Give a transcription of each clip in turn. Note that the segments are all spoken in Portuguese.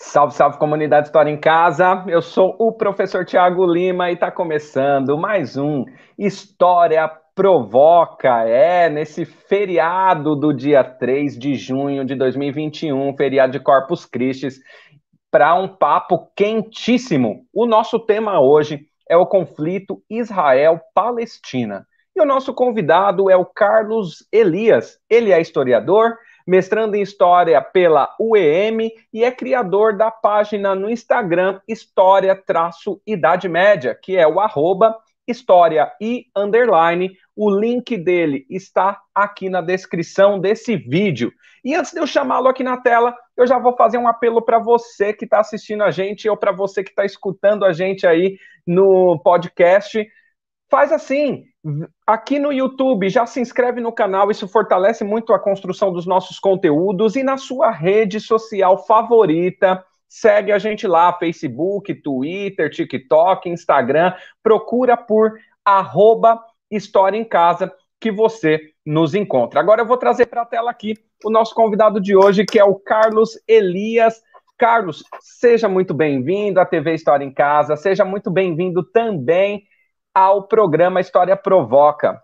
Salve, salve comunidade História em Casa. Eu sou o professor Tiago Lima e está começando mais um História Provoca. É, nesse feriado do dia 3 de junho de 2021, feriado de Corpus Christi, para um papo quentíssimo. O nosso tema hoje é o conflito Israel-Palestina. E o nosso convidado é o Carlos Elias. Ele é historiador, mestrando em História pela UEM e é criador da página no Instagram História-Idade Média, que é o arroba História e Underline. O link dele está aqui na descrição desse vídeo. E antes de eu chamá-lo aqui na tela, eu já vou fazer um apelo para você que está assistindo a gente ou para você que está escutando a gente aí no podcast. Faz assim, aqui no YouTube, já se inscreve no canal, isso fortalece muito a construção dos nossos conteúdos e na sua rede social favorita. Segue a gente lá, Facebook, Twitter, TikTok, Instagram. Procura por arroba História em Casa que você nos encontra. Agora eu vou trazer para a tela aqui o nosso convidado de hoje, que é o Carlos Elias. Carlos, seja muito bem-vindo à TV História em Casa, seja muito bem-vindo também ao programa História Provoca.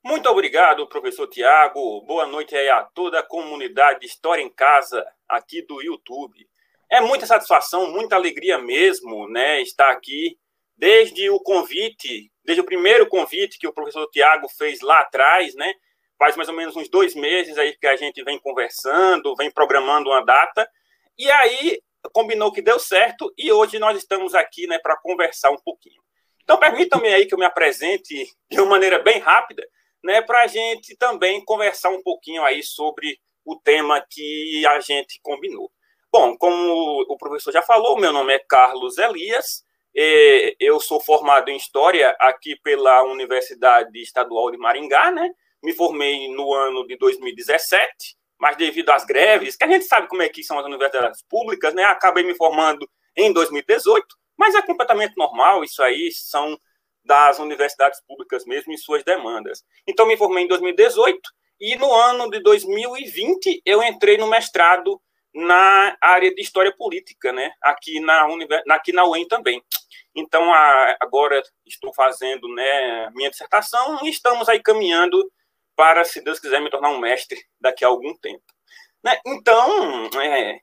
Muito obrigado, professor Tiago. Boa noite aí a toda a comunidade História em Casa aqui do YouTube. É muita satisfação, muita alegria mesmo, né, estar aqui desde o convite, desde o primeiro convite que o professor Tiago fez lá atrás, né? Faz mais ou menos uns dois meses aí que a gente vem conversando, vem programando uma data. E aí combinou que deu certo e hoje nós estamos aqui, né, para conversar um pouquinho. Então, permitam-me aí que eu me apresente de uma maneira bem rápida, né, para a gente também conversar um pouquinho aí sobre o tema que a gente combinou. Bom, como o professor já falou, meu nome é Carlos Elias, eu sou formado em História aqui pela Universidade Estadual de Maringá, né? Me formei no ano de 2017, mas devido às greves, que a gente sabe como é que são as universidades públicas, né? Acabei me formando em 2018, mas é completamente normal, isso aí são das universidades públicas mesmo e suas demandas. Então, me formei em 2018 e no ano de 2020 eu entrei no mestrado na área de História Política, né? Aqui na, aqui na UEM também. Então, agora estou fazendo né, minha dissertação e estamos aí caminhando para, se Deus quiser, me tornar um mestre daqui a algum tempo. Né? Então, é,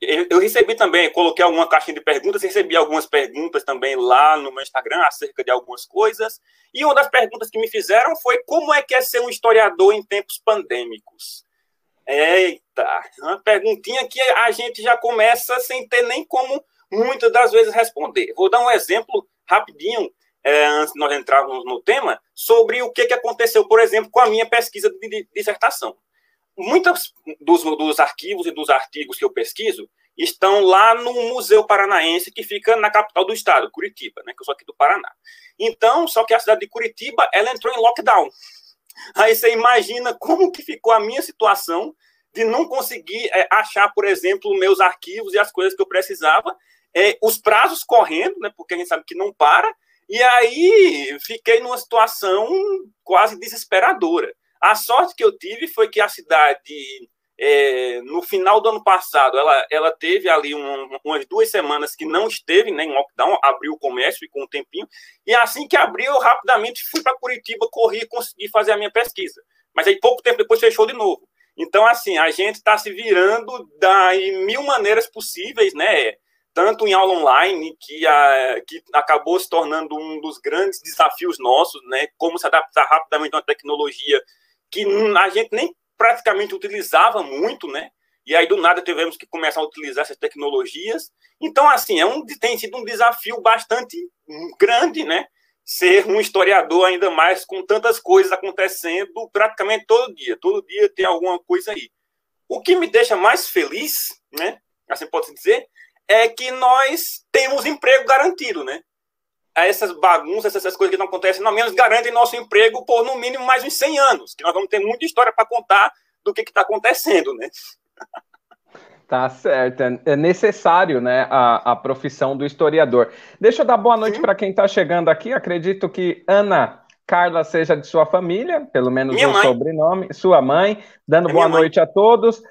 eu, eu, recebi também, coloquei alguma caixinha de perguntas, recebi algumas perguntas também lá no meu Instagram acerca de algumas coisas. E uma das perguntas que me fizeram foi como é que é ser um historiador em tempos pandêmicos? Eita, uma perguntinha que a gente já começa sem ter nem como muitas das vezes responder. Vou dar um exemplo rapidinho, é, antes de nós entrarmos no tema, sobre o que, que aconteceu, por exemplo, com a minha pesquisa de dissertação muitos dos, dos arquivos e dos artigos que eu pesquiso estão lá no Museu Paranaense, que fica na capital do estado, Curitiba, né, que eu sou aqui do Paraná. Então, só que a cidade de Curitiba, ela entrou em lockdown. Aí você imagina como que ficou a minha situação de não conseguir é, achar, por exemplo, meus arquivos e as coisas que eu precisava, é, os prazos correndo, né, porque a gente sabe que não para, e aí fiquei numa situação quase desesperadora. A sorte que eu tive foi que a cidade, é, no final do ano passado, ela, ela teve ali um, umas duas semanas que não esteve né, em lockdown, abriu o comércio e com um tempinho, e assim que abriu, eu rapidamente fui para Curitiba, corri e consegui fazer a minha pesquisa. Mas aí pouco tempo depois fechou de novo. Então, assim, a gente está se virando da, em mil maneiras possíveis, né? Tanto em aula online, que, a, que acabou se tornando um dos grandes desafios nossos, né? Como se adaptar rapidamente a uma tecnologia que a gente nem praticamente utilizava muito, né? E aí, do nada, tivemos que começar a utilizar essas tecnologias. Então, assim, é um, tem sido um desafio bastante grande, né? Ser um historiador, ainda mais com tantas coisas acontecendo praticamente todo dia. Todo dia tem alguma coisa aí. O que me deixa mais feliz, né? Assim pode-se dizer, é que nós temos emprego garantido, né? Essas bagunças, essas coisas que não acontecem, não menos garantem nosso emprego por no mínimo mais uns 100 anos, que nós vamos ter muita história para contar do que está acontecendo, né? Tá certo, é necessário, né, a, a profissão do historiador. Deixa eu dar boa noite para quem está chegando aqui. Acredito que Ana Carla seja de sua família, pelo menos Minha o mãe. sobrenome, sua mãe, dando é boa noite a todos.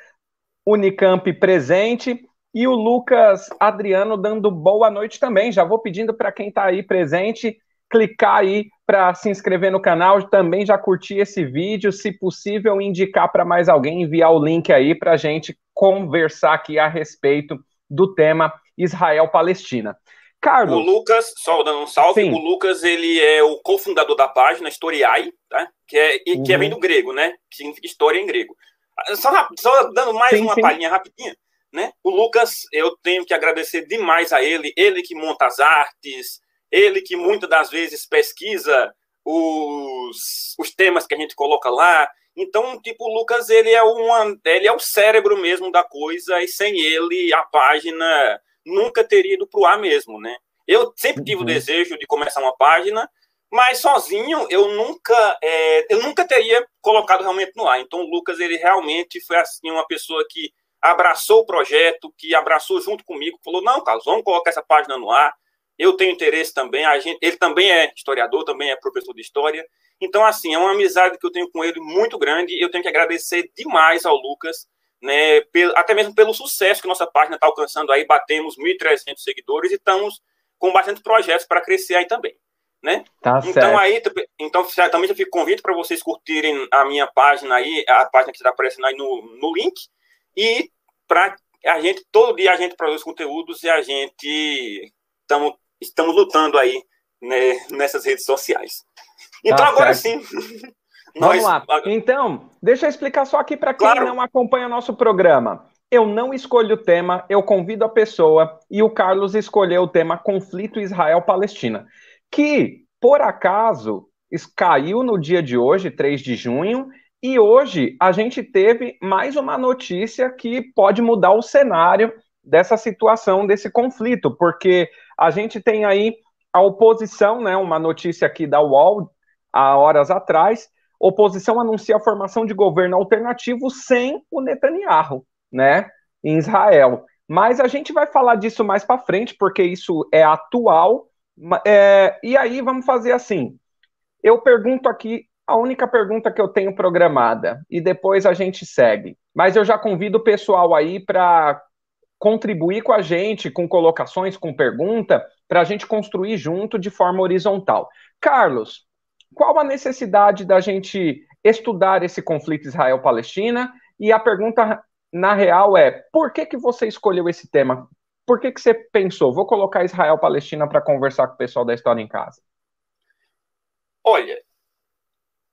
Unicamp presente e o Lucas Adriano dando boa noite também. Já vou pedindo para quem está aí presente clicar aí para se inscrever no canal, também já curtir esse vídeo, se possível indicar para mais alguém, enviar o link aí para a gente conversar aqui a respeito do tema Israel-Palestina. Carlos. O Lucas, só dando um salve, sim. o Lucas ele é o cofundador da página Historiai, tá? que, é, que é uhum. vem do grego, né? Que significa história em grego. Só, só dando mais sim, uma sim. palhinha rapidinha, né? O Lucas, eu tenho que agradecer demais a ele, ele que monta as artes, ele que muitas das vezes pesquisa os, os temas que a gente coloca lá. Então, tipo, o Lucas, ele é, uma, ele é o cérebro mesmo da coisa, e sem ele a página nunca teria ido para o ar mesmo, né? Eu sempre tive uhum. o desejo de começar uma página, mas sozinho eu nunca, é, eu nunca teria colocado realmente no ar. Então, o Lucas, ele realmente foi assim uma pessoa que abraçou o projeto, que abraçou junto comigo, falou: não, Carlos, vamos colocar essa página no ar. Eu tenho interesse também. A gente, ele também é historiador, também é professor de história. Então, assim, é uma amizade que eu tenho com ele muito grande. Eu tenho que agradecer demais ao Lucas, né, até mesmo pelo sucesso que nossa página está alcançando aí. Batemos 1.300 seguidores e estamos com bastante projetos para crescer aí também. Né? Tá então certo. aí então também já fico convite para vocês curtirem a minha página aí, a página que está aparecendo aí no, no link e para a gente todo dia a gente produz conteúdos e a gente estamos estamos lutando aí né, nessas redes sociais. Então, tá agora sim. Vamos lá. Então, deixa eu explicar só aqui para quem claro. não acompanha nosso programa. Eu não escolho o tema, eu convido a pessoa e o Carlos escolheu o tema conflito Israel-Palestina, que, por acaso, caiu no dia de hoje, 3 de junho, e hoje a gente teve mais uma notícia que pode mudar o cenário dessa situação, desse conflito, porque a gente tem aí a oposição, né, uma notícia aqui da UOL, há horas atrás, oposição anuncia a formação de governo alternativo sem o Netanyahu, né, em Israel. Mas a gente vai falar disso mais para frente, porque isso é atual. É, e aí vamos fazer assim. Eu pergunto aqui a única pergunta que eu tenho programada e depois a gente segue. Mas eu já convido o pessoal aí para contribuir com a gente, com colocações, com pergunta, para a gente construir junto de forma horizontal. Carlos, qual a necessidade da gente estudar esse conflito Israel-Palestina? E a pergunta, na real, é: por que, que você escolheu esse tema? Por que, que você pensou, vou colocar Israel-Palestina para conversar com o pessoal da História em Casa? Olha,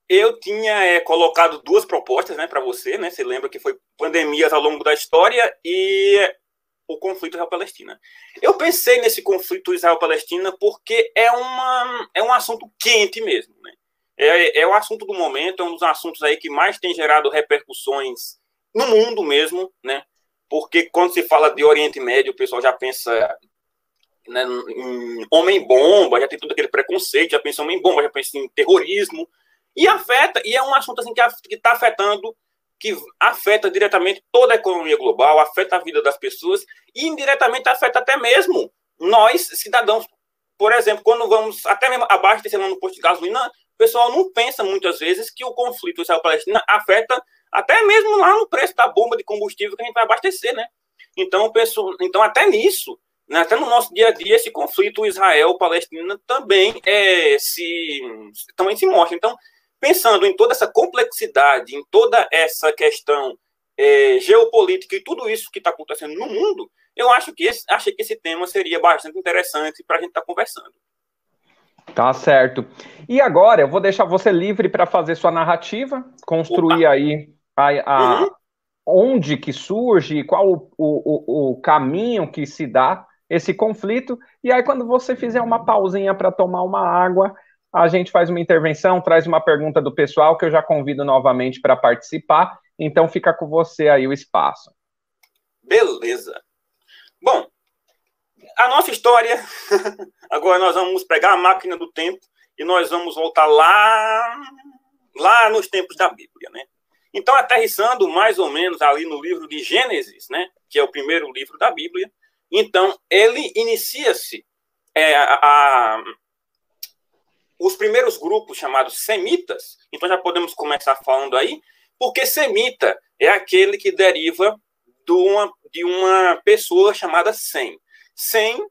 eu tinha é, colocado duas propostas né, para você, né? Você lembra que foi pandemias ao longo da história e o conflito Israel-Palestina. Eu pensei nesse conflito Israel-Palestina porque é, uma, é um assunto quente mesmo. Né? É, é o assunto do momento, é um dos assuntos aí que mais tem gerado repercussões no mundo mesmo, né? Porque quando se fala de Oriente Médio, o pessoal já pensa né, em homem-bomba, já tem todo aquele preconceito, já pensa em homem-bomba, já pensa em terrorismo, e afeta, e é um assunto assim que está afetando que afeta diretamente toda a economia global, afeta a vida das pessoas e indiretamente afeta até mesmo nós, cidadãos. Por exemplo, quando vamos até mesmo abastecendo no posto de gasolina, o pessoal não pensa muitas vezes que o conflito Israel-Palestina afeta até mesmo lá no preço da bomba de combustível que a gente vai abastecer, né? Então, penso, então até nisso, né, até no nosso dia a dia, esse conflito Israel-Palestina também é, se, também se mostra. Então, pensando em toda essa complexidade, em toda essa questão é, geopolítica e tudo isso que está acontecendo no mundo, eu acho que esse, achei que esse tema seria bastante interessante para a gente estar tá conversando. Tá certo. E agora eu vou deixar você livre para fazer sua narrativa, construir Opa. aí a, a uhum. onde que surge, qual o, o, o caminho que se dá esse conflito. E aí, quando você fizer uma pausinha para tomar uma água, a gente faz uma intervenção, traz uma pergunta do pessoal que eu já convido novamente para participar. Então fica com você aí o espaço. Beleza. Bom, a nossa história. Agora nós vamos pegar a máquina do tempo e nós vamos voltar lá, lá nos tempos da Bíblia, né? Então, aterrissando mais ou menos ali no livro de Gênesis, né, que é o primeiro livro da Bíblia, então ele inicia-se é, a, os primeiros grupos chamados semitas, então já podemos começar falando aí, porque semita é aquele que deriva de uma, de uma pessoa chamada Sem. Sem,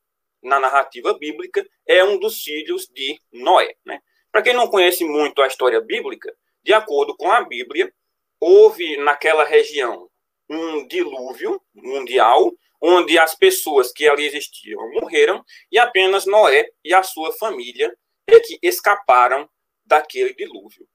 na narrativa bíblica, é um dos filhos de Noé. Né? Para quem não conhece muito a história bíblica, de acordo com a Bíblia, houve naquela região um dilúvio mundial, onde as pessoas que ali existiam morreram e apenas Noé e a sua família é que escaparam daquele dilúvio.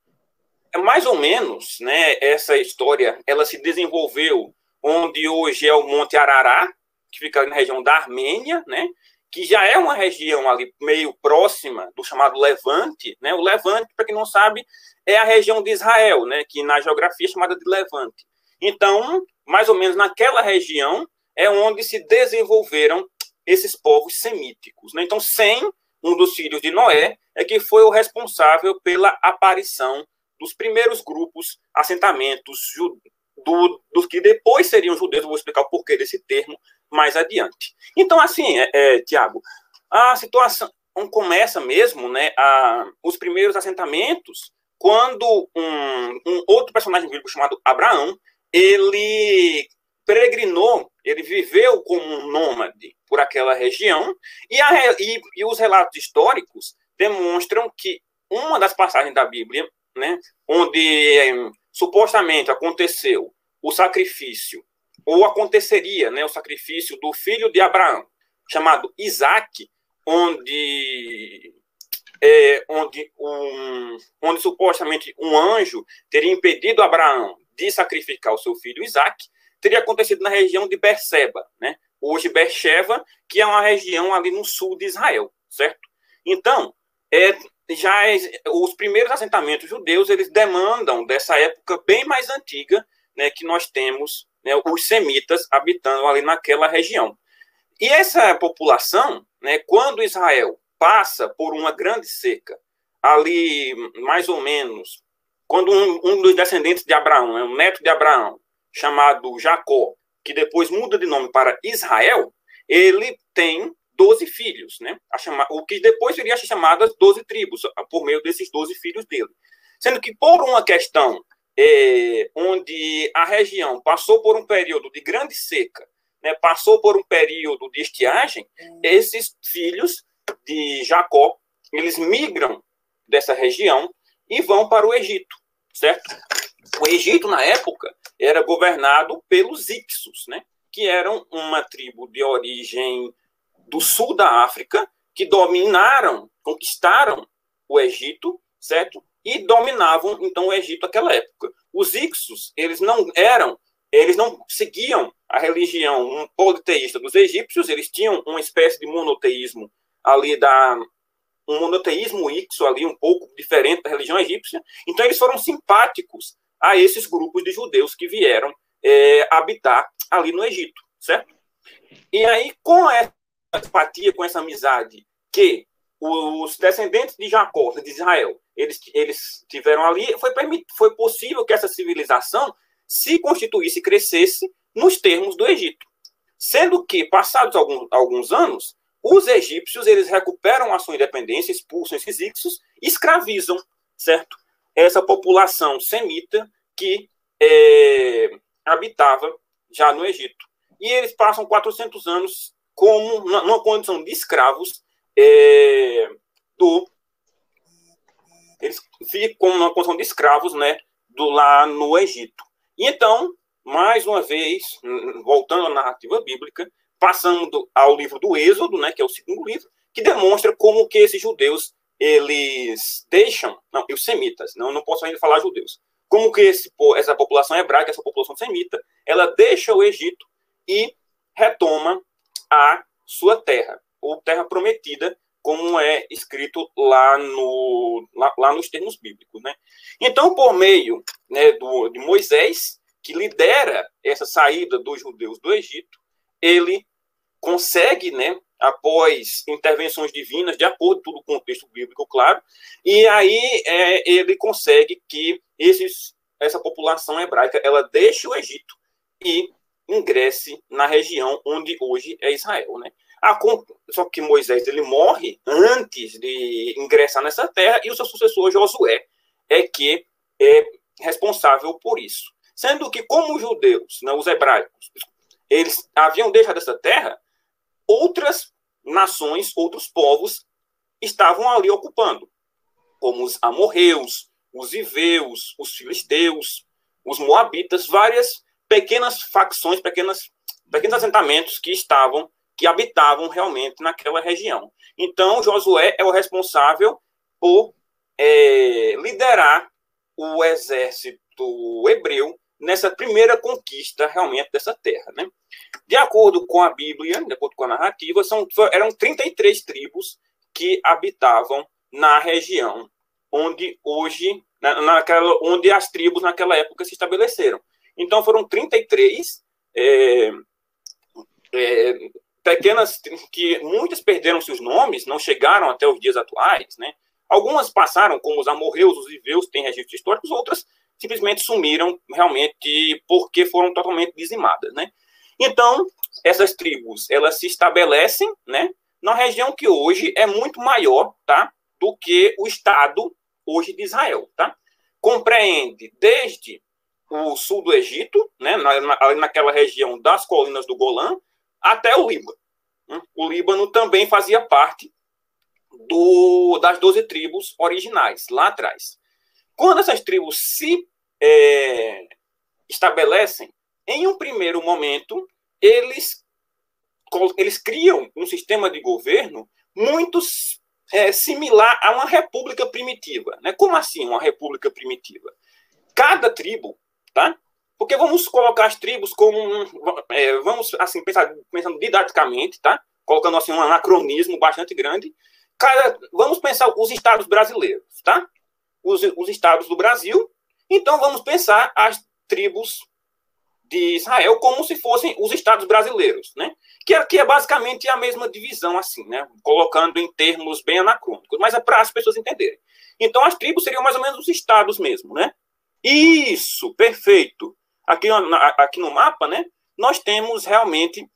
É mais ou menos, né, essa história, ela se desenvolveu onde hoje é o Monte Arará, que fica na região da Armênia, né, que já é uma região ali meio próxima do chamado Levante, né? O Levante, para quem não sabe, é a região de Israel, né, que na geografia é chamada de Levante. Então, mais ou menos naquela região é onde se desenvolveram esses povos semíticos, né? Então, Sem, um dos filhos de Noé, é que foi o responsável pela aparição dos primeiros grupos, assentamentos do, dos que depois seriam judeus, eu vou explicar o porquê desse termo mais adiante. Então, assim, é, é, Tiago, a situação começa mesmo, né, a, os primeiros assentamentos, quando um, um outro personagem bíblico chamado Abraão, ele peregrinou, ele viveu como um nômade por aquela região, e, a, e, e os relatos históricos demonstram que uma das passagens da Bíblia, né, onde supostamente aconteceu o sacrifício, ou aconteceria né, o sacrifício do filho de Abraão, chamado Isaac, onde, é, onde, um, onde supostamente um anjo teria impedido Abraão de sacrificar o seu filho Isaac, teria acontecido na região de Berseba, né? hoje Beersheba, que é uma região ali no sul de Israel, certo? Então, é, já é, os primeiros assentamentos judeus eles demandam dessa época bem mais antiga, né, que nós temos né, os semitas habitando ali naquela região. E essa população, né, quando Israel passa por uma grande seca, ali mais ou menos, quando um, um dos descendentes de Abraão, é um neto de Abraão, chamado Jacó, que depois muda de nome para Israel, ele tem 12 filhos, né? Chama, o que depois seria chamado as 12 tribos, por meio desses 12 filhos dele. Sendo que, por uma questão é, onde a região passou por um período de grande seca, né, passou por um período de estiagem, esses filhos de Jacó, eles migram dessa região e vão para o Egito, certo? O Egito, na época, era governado pelos Ixos, né, que eram uma tribo de origem do sul da África, que dominaram, conquistaram o Egito, certo? E dominavam, então, o Egito naquela época. Os Ixos, eles não eram, eles não seguiam a religião politeísta dos egípcios, eles tinham uma espécie de monoteísmo ali da um monoteísmo ixo ali um pouco diferente da religião egípcia. Então eles foram simpáticos a esses grupos de judeus que vieram é, habitar ali no Egito, certo? E aí com essa empatia, com essa amizade que os descendentes de Jacó, de Israel, eles, eles tiveram ali, foi, foi possível que essa civilização se constituísse e crescesse nos termos do Egito. Sendo que, passados alguns, alguns anos, os egípcios eles recuperam a sua independência, expulsam esses ixos escravizam, certo? Essa população semita que é, habitava já no Egito. E eles passam 400 anos como numa condição de escravos é, do eles ficam numa condição de escravos, né, do lá no Egito. E então, mais uma vez, voltando à narrativa bíblica, passando ao livro do Êxodo, né, que é o segundo livro, que demonstra como que esses judeus eles deixam, não, os semitas, não, não posso ainda falar judeus, como que esse, essa população hebraica, essa população semita, ela deixa o Egito e retoma a sua terra, ou terra prometida, como é escrito lá, no, lá, lá nos termos bíblicos. Né? Então, por meio né, do, de Moisés, que lidera essa saída dos judeus do Egito, ele consegue, né, após intervenções divinas, de acordo com o contexto bíblico, claro, e aí é, ele consegue que esses, essa população hebraica ela deixe o Egito e ingresse na região onde hoje é Israel, né? Só que Moisés ele morre antes de ingressar nessa terra e o seu sucessor Josué é que é responsável por isso. Sendo que, como os judeus, né, os hebraicos, eles haviam deixado essa terra, outras nações, outros povos estavam ali ocupando, como os amorreus, os iveus, os filisteus, os moabitas, várias pequenas facções, pequenas, pequenos assentamentos que estavam, que habitavam realmente naquela região. Então, Josué é o responsável por é, liderar o exército hebreu nessa primeira conquista realmente dessa terra. Né? De acordo com a Bíblia, de acordo com a narrativa, são, eram 33 tribos que habitavam na região onde hoje, na, naquela, onde as tribos naquela época se estabeleceram. Então foram 33 é, é, pequenas que muitas perderam seus nomes, não chegaram até os dias atuais, né? Algumas passaram, como os amorreus, os iveus, têm registros históricos, outras simplesmente sumiram realmente porque foram totalmente dizimadas, né? Então, essas tribos, elas se estabelecem, né, na região que hoje é muito maior, tá, do que o estado hoje de Israel, tá? Compreende desde o sul do Egito, né, na, naquela região das colinas do Golã, até o Líbano. Né? O Líbano também fazia parte do, das 12 tribos originais, lá atrás. Quando essas tribos se é, estabelecem, em um primeiro momento, eles, eles criam um sistema de governo muito é, similar a uma república primitiva. Né? Como assim uma república primitiva? Cada tribo, tá? Porque vamos colocar as tribos como, é, vamos assim pensar, pensando didaticamente, tá? Colocando assim um anacronismo bastante grande. Cada, vamos pensar os estados brasileiros, tá? Os, os estados do Brasil. Então vamos pensar as tribos de Israel como se fossem os estados brasileiros, né? Que é, que é basicamente a mesma divisão, assim, né? Colocando em termos bem anacrônicos, mas é para as pessoas entenderem. Então as tribos seriam mais ou menos os estados mesmo, né? Isso, perfeito. Aqui, aqui no mapa, né? Nós temos realmente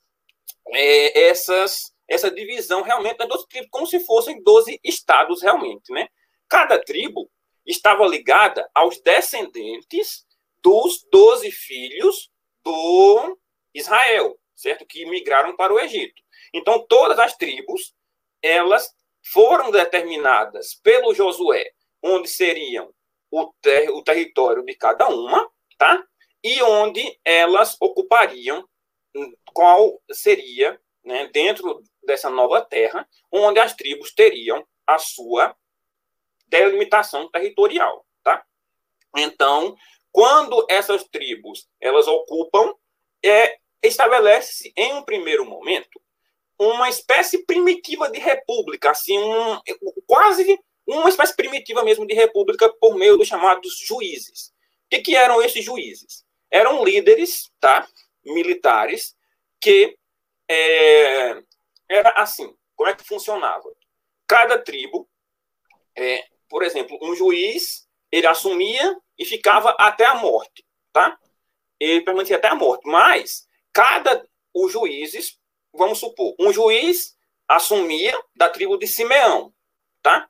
é, essas, essa divisão realmente das 12 tribos, como se fossem 12 estados realmente, né? Cada tribo estava ligada aos descendentes dos doze filhos do Israel, certo? Que migraram para o Egito. Então, todas as tribos, elas foram determinadas pelo Josué, onde seriam o, ter, o território de cada uma, tá? E onde elas ocupariam hum, qual seria, né, dentro dessa nova terra, onde as tribos teriam a sua delimitação territorial, tá? Então, quando essas tribos elas ocupam, é, estabelece-se em um primeiro momento uma espécie primitiva de república, assim, um, quase uma espécie primitiva mesmo de república por meio dos chamados juízes. O que, que eram esses juízes? Eram líderes, tá, militares que é, era assim. Como é que funcionava? Cada tribo é, por exemplo, um juiz, ele assumia e ficava até a morte, tá? Ele permanecia até a morte. Mas, cada, os juízes, vamos supor, um juiz assumia da tribo de Simeão, tá?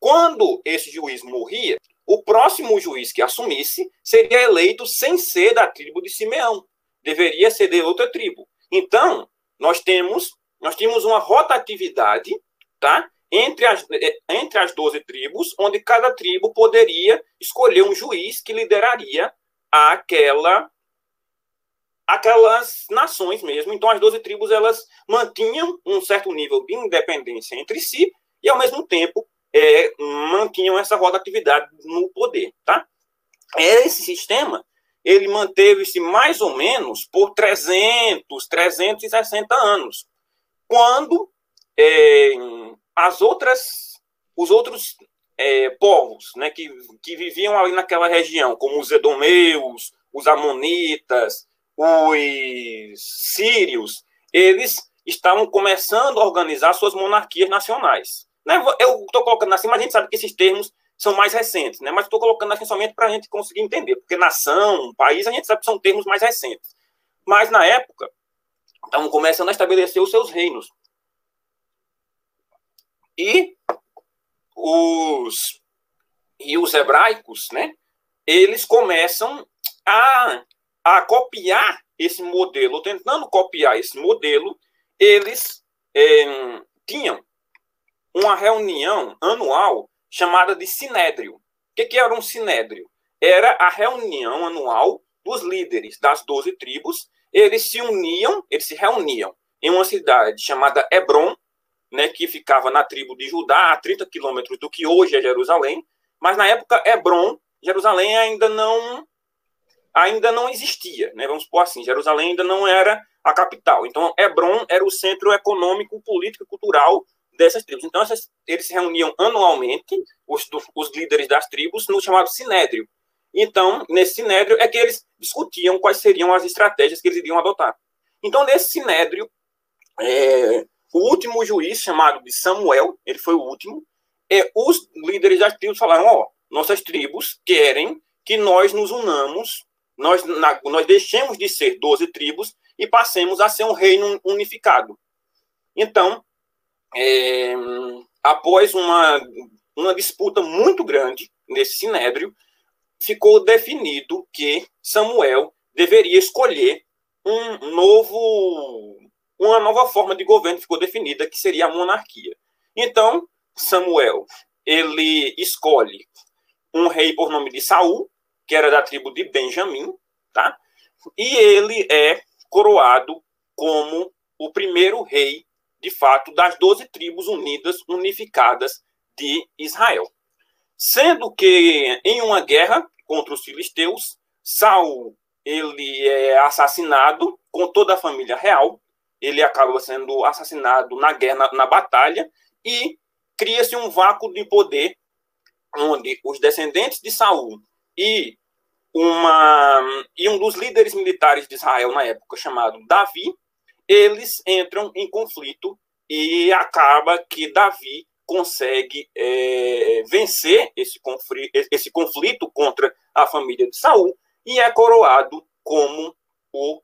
Quando esse juiz morria, o próximo juiz que assumisse seria eleito sem ser da tribo de Simeão. Deveria ser de outra tribo. Então, nós temos, nós temos uma rotatividade, tá? Entre as, eh, entre as 12 tribos, onde cada tribo poderia escolher um juiz que lideraria aquela aquelas nações mesmo. Então, as 12 tribos elas mantinham um certo nível de independência entre si e, ao mesmo tempo, é, mantinham essa rotatividade no poder. Tá? Esse sistema ele manteve-se mais ou menos por 300, 360 anos, quando é, as outras, os outros é, povos né, que, que viviam ali naquela região, como os edomeus, os amonitas, os sírios, eles estavam começando a organizar suas monarquias nacionais. Né? Eu estou colocando assim, mas a gente sabe que esses termos são mais recentes, né? mas estou colocando assim somente para a gente conseguir entender, porque nação, país, a gente sabe que são termos mais recentes. Mas na época, estavam começando a estabelecer os seus reinos. E os, e os hebraicos, né, eles começam a, a copiar esse modelo, tentando copiar esse modelo, eles é, tinham uma reunião anual chamada de Sinédrio. O que, que era um Sinédrio? Era a reunião anual dos líderes das doze tribos. Eles se uniam, eles se reuniam em uma cidade chamada Hebron, né, que ficava na tribo de Judá, a 30 quilômetros do que hoje é Jerusalém. Mas na época, Hebron, Jerusalém ainda não ainda não existia, né? Vamos supor assim, Jerusalém ainda não era a capital. Então, Hebron era o centro econômico, político e cultural dessas tribos. Então, essas, eles se reuniam anualmente, os, os líderes das tribos, no chamado Sinédrio. Então, nesse Sinédrio é que eles discutiam quais seriam as estratégias que eles iriam adotar. Então, nesse Sinédrio, é, o último juiz, chamado de Samuel, ele foi o último, é, os líderes das tribos falaram, ó, nossas tribos querem que nós nos unamos, nós, na, nós deixemos de ser 12 tribos e passemos a ser um reino unificado. Então, é, após uma, uma disputa muito grande nesse sinédrio, ficou definido que Samuel deveria escolher um novo, uma nova forma de governo ficou definida, que seria a monarquia. Então, Samuel, ele escolhe um rei por nome de Saul, que era da tribo de Benjamim, tá? E ele é coroado como o primeiro rei de fato, das doze tribos unidas, unificadas de Israel. Sendo que em uma guerra contra os filisteus, Saul ele é assassinado com toda a família real, ele acaba sendo assassinado na guerra, na, na batalha, e cria-se um vácuo de poder onde os descendentes de Saul e uma e um dos líderes militares de Israel na época chamado Davi eles entram em conflito e acaba que Davi consegue é, vencer esse conflito, esse conflito contra a família de Saul e é coroado como o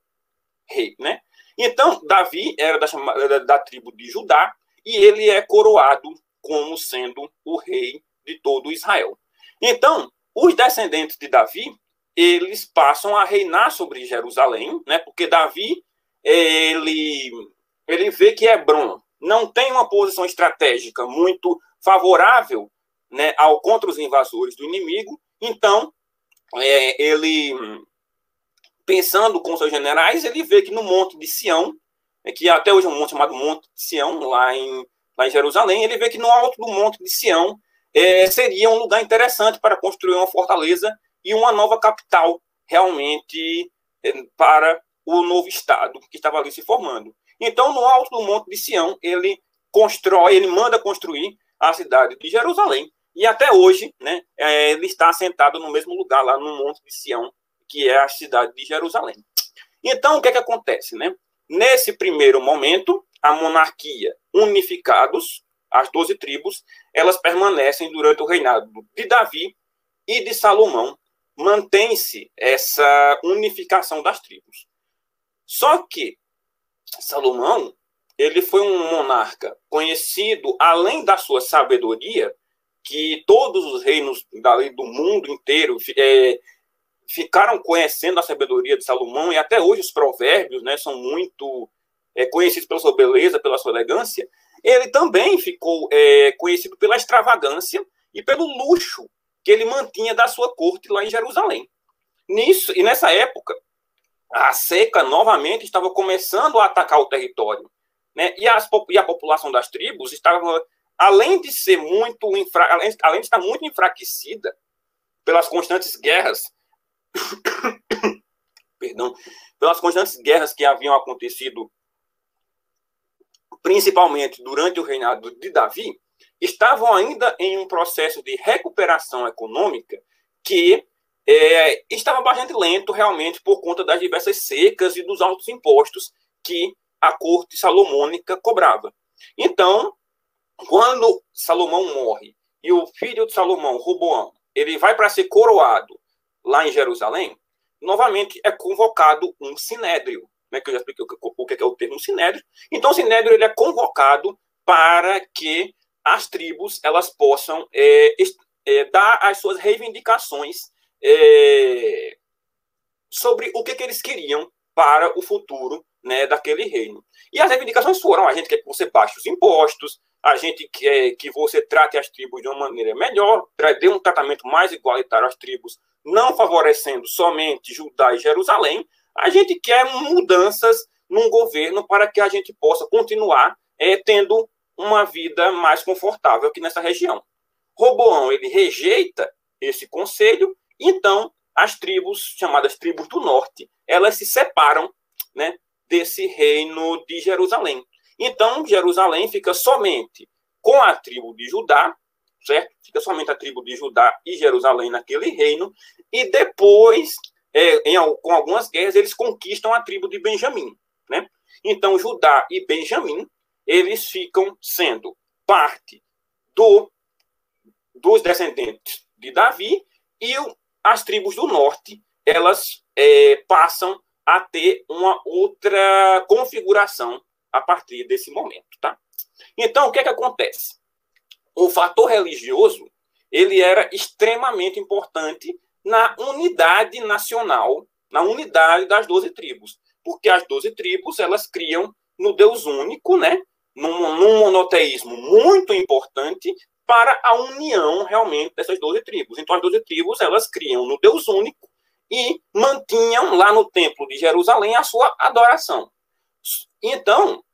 rei, né? Então Davi era da, chamada, da tribo de Judá e ele é coroado como sendo o rei de todo Israel. Então os descendentes de Davi eles passam a reinar sobre Jerusalém, né? Porque Davi ele, ele vê que Hebron não tem uma posição estratégica muito favorável né, ao, contra os invasores do inimigo, então é, ele, pensando com seus generais, ele vê que no Monte de Sião, é, que até hoje é um monte chamado Monte de Sião, lá em, lá em Jerusalém, ele vê que no alto do Monte de Sião é, seria um lugar interessante para construir uma fortaleza e uma nova capital realmente é, para o novo Estado que estava ali se formando. Então, no alto do Monte de Sião, ele constrói, ele manda construir a cidade de Jerusalém. E até hoje, né, é, ele está assentado no mesmo lugar, lá no Monte de Sião, que é a cidade de Jerusalém. Então, o que é que acontece? Né? Nesse primeiro momento, a monarquia, unificados, as doze tribos, elas permanecem durante o reinado de Davi e de Salomão. Mantém-se essa unificação das tribos. Só que Salomão, ele foi um monarca conhecido, além da sua sabedoria, que todos os reinos do mundo inteiro é, ficaram conhecendo a sabedoria de Salomão, e até hoje os provérbios né, são muito é, conhecidos pela sua beleza, pela sua elegância. Ele também ficou é, conhecido pela extravagância e pelo luxo que ele mantinha da sua corte lá em Jerusalém. Nisso, e nessa época, a seca novamente estava começando a atacar o território. Né? E, as, e a população das tribos estava, além de ser muito além, além de estar muito enfraquecida pelas constantes guerras, perdão, pelas constantes guerras que haviam acontecido, principalmente durante o reinado de Davi, estavam ainda em um processo de recuperação econômica que é, estava bastante lento realmente por conta das diversas secas e dos altos impostos que a corte salomônica cobrava. Então, quando Salomão morre e o filho de Salomão, Roboão, ele vai para ser coroado lá em Jerusalém, novamente é convocado um sinédrio, né, que eu já expliquei o que é o termo sinédrio. Então, o sinédrio ele é convocado para que as tribos elas possam é, é, dar as suas reivindicações é, sobre o que, que eles queriam para o futuro né, daquele reino. E as reivindicações foram: a gente quer que você baixe os impostos, a gente quer que você trate as tribos de uma maneira melhor, dê um tratamento mais igualitário às tribos, não favorecendo somente Judá e Jerusalém. A gente quer mudanças num governo para que a gente possa continuar é, tendo uma vida mais confortável aqui nessa região. Roboão ele rejeita esse conselho, então as tribos chamadas tribos do norte elas se separam, né, desse reino de Jerusalém. Então Jerusalém fica somente com a tribo de Judá, certo? Fica somente a tribo de Judá e Jerusalém naquele reino, e depois, é, em, com algumas guerras, eles conquistam a tribo de Benjamim, né? Então Judá e Benjamim eles ficam sendo parte do, dos descendentes de Davi e as tribos do norte elas é, passam a ter uma outra configuração a partir desse momento, tá? Então, o que é que acontece? O fator religioso, ele era extremamente importante na unidade nacional, na unidade das doze tribos, porque as doze tribos, elas criam no Deus único, né? num, num monoteísmo muito importante para a união realmente dessas 12 tribos. Então, as 12 tribos, elas criam no Deus único e mantinham lá no templo de Jerusalém a sua adoração. Então,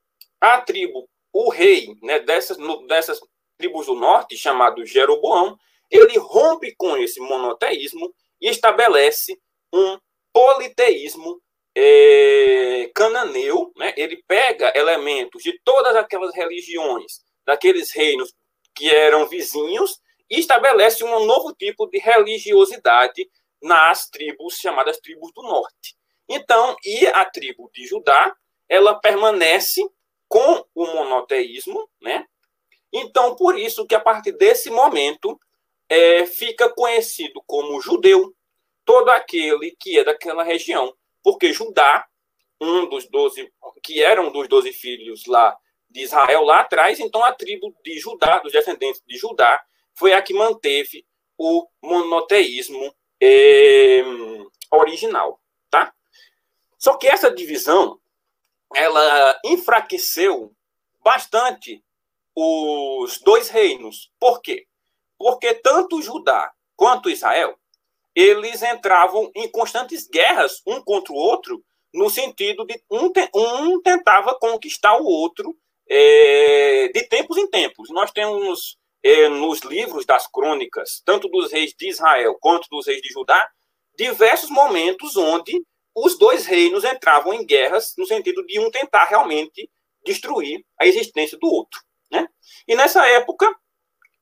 a tribo, o rei né, dessas, no, dessas tribos do norte, chamado Jeroboão, ele rompe com esse monoteísmo e estabelece um politeísmo é, cananeu, né, ele pega elementos de todas aquelas religiões, daqueles reinos que eram vizinhos, e estabelece um novo tipo de religiosidade nas tribos chamadas tribos do norte. Então, e a tribo de Judá, ela permanece com o monoteísmo, né? Então, por isso que a partir desse momento é, fica conhecido como judeu todo aquele que é daquela região porque Judá, um dos doze, que era um dos doze filhos lá de Israel lá atrás, então a tribo de Judá, dos descendentes de Judá, foi a que manteve o monoteísmo é, original, tá? Só que essa divisão, ela enfraqueceu bastante os dois reinos. Por quê? Porque tanto Judá quanto Israel eles entravam em constantes guerras um contra o outro, no sentido de um, um tentava conquistar o outro é, de tempos em tempos. Nós temos é, nos livros das crônicas, tanto dos reis de Israel quanto dos reis de Judá, diversos momentos onde os dois reinos entravam em guerras no sentido de um tentar realmente destruir a existência do outro. Né? E nessa época,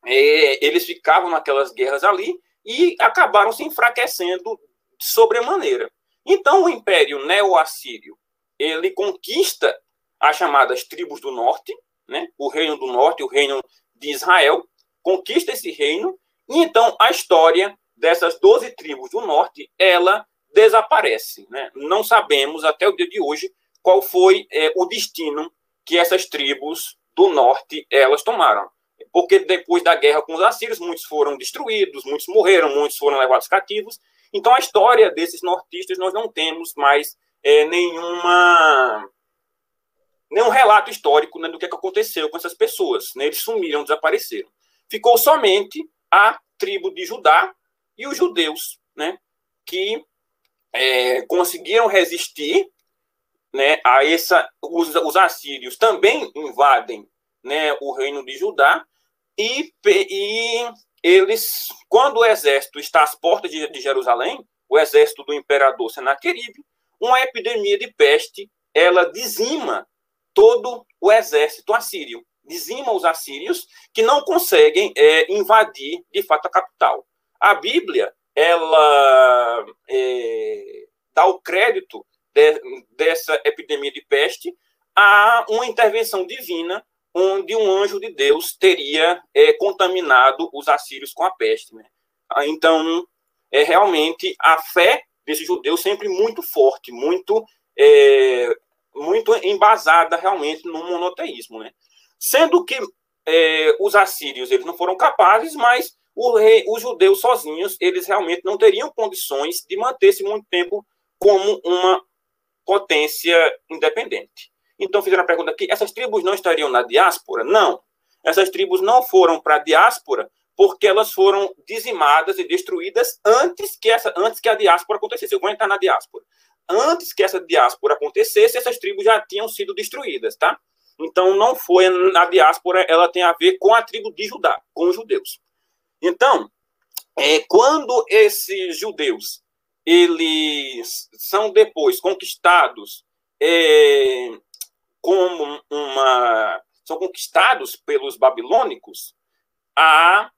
é, eles ficavam naquelas guerras ali e acabaram se enfraquecendo sobremaneira. Então, o Império Neo-Assírio ele conquista as chamadas tribos do norte, né? o reino do norte, o reino de Israel, conquista esse reino, e então a história dessas 12 tribos do norte, ela desaparece. Né? Não sabemos até o dia de hoje qual foi é, o destino que essas tribos do norte elas tomaram porque depois da guerra com os assírios, muitos foram destruídos, muitos morreram, muitos foram levados cativos. Então, a história desses nortistas, nós não temos mais é, nenhuma nenhum relato histórico né, do que, é aconteceu com essas pessoas. Né? Eles sumiram, desapareceram. Ficou somente a tribo de Judá e os judeus, né, que é, conseguiram resistir né, a essa. Os, os assírios também invadem né, o reino de Judá e, e eles, quando o exército está às portas de, de Jerusalém, o exército do imperador Senaqueribe, uma epidemia de peste, ela dizima todo o exército assírio, dizima os assírios que não conseguem é, invadir de fato a capital. A Bíblia ela é, dá o crédito de, dessa epidemia de peste a uma intervenção divina onde um anjo de Deus teria é, contaminado os assírios com a peste. Né? Ah, então, é realmente a fé desse judeu sempre muito forte, muito é, muito embasada realmente no monoteísmo, né? Sendo que é, os assírios eles não foram capazes, mas rei, os judeus sozinhos eles realmente não teriam condições de manter-se muito tempo como uma potência independente. Então fizeram a pergunta aqui: essas tribos não estariam na diáspora? Não. Essas tribos não foram para a diáspora porque elas foram dizimadas e destruídas antes que, essa, antes que a diáspora acontecesse. Eu vou entrar na diáspora. Antes que essa diáspora acontecesse, essas tribos já tinham sido destruídas, tá? Então não foi na diáspora, ela tem a ver com a tribo de Judá, com os judeus. Então, é, quando esses judeus eles são depois conquistados é, como uma são conquistados pelos babilônicos, a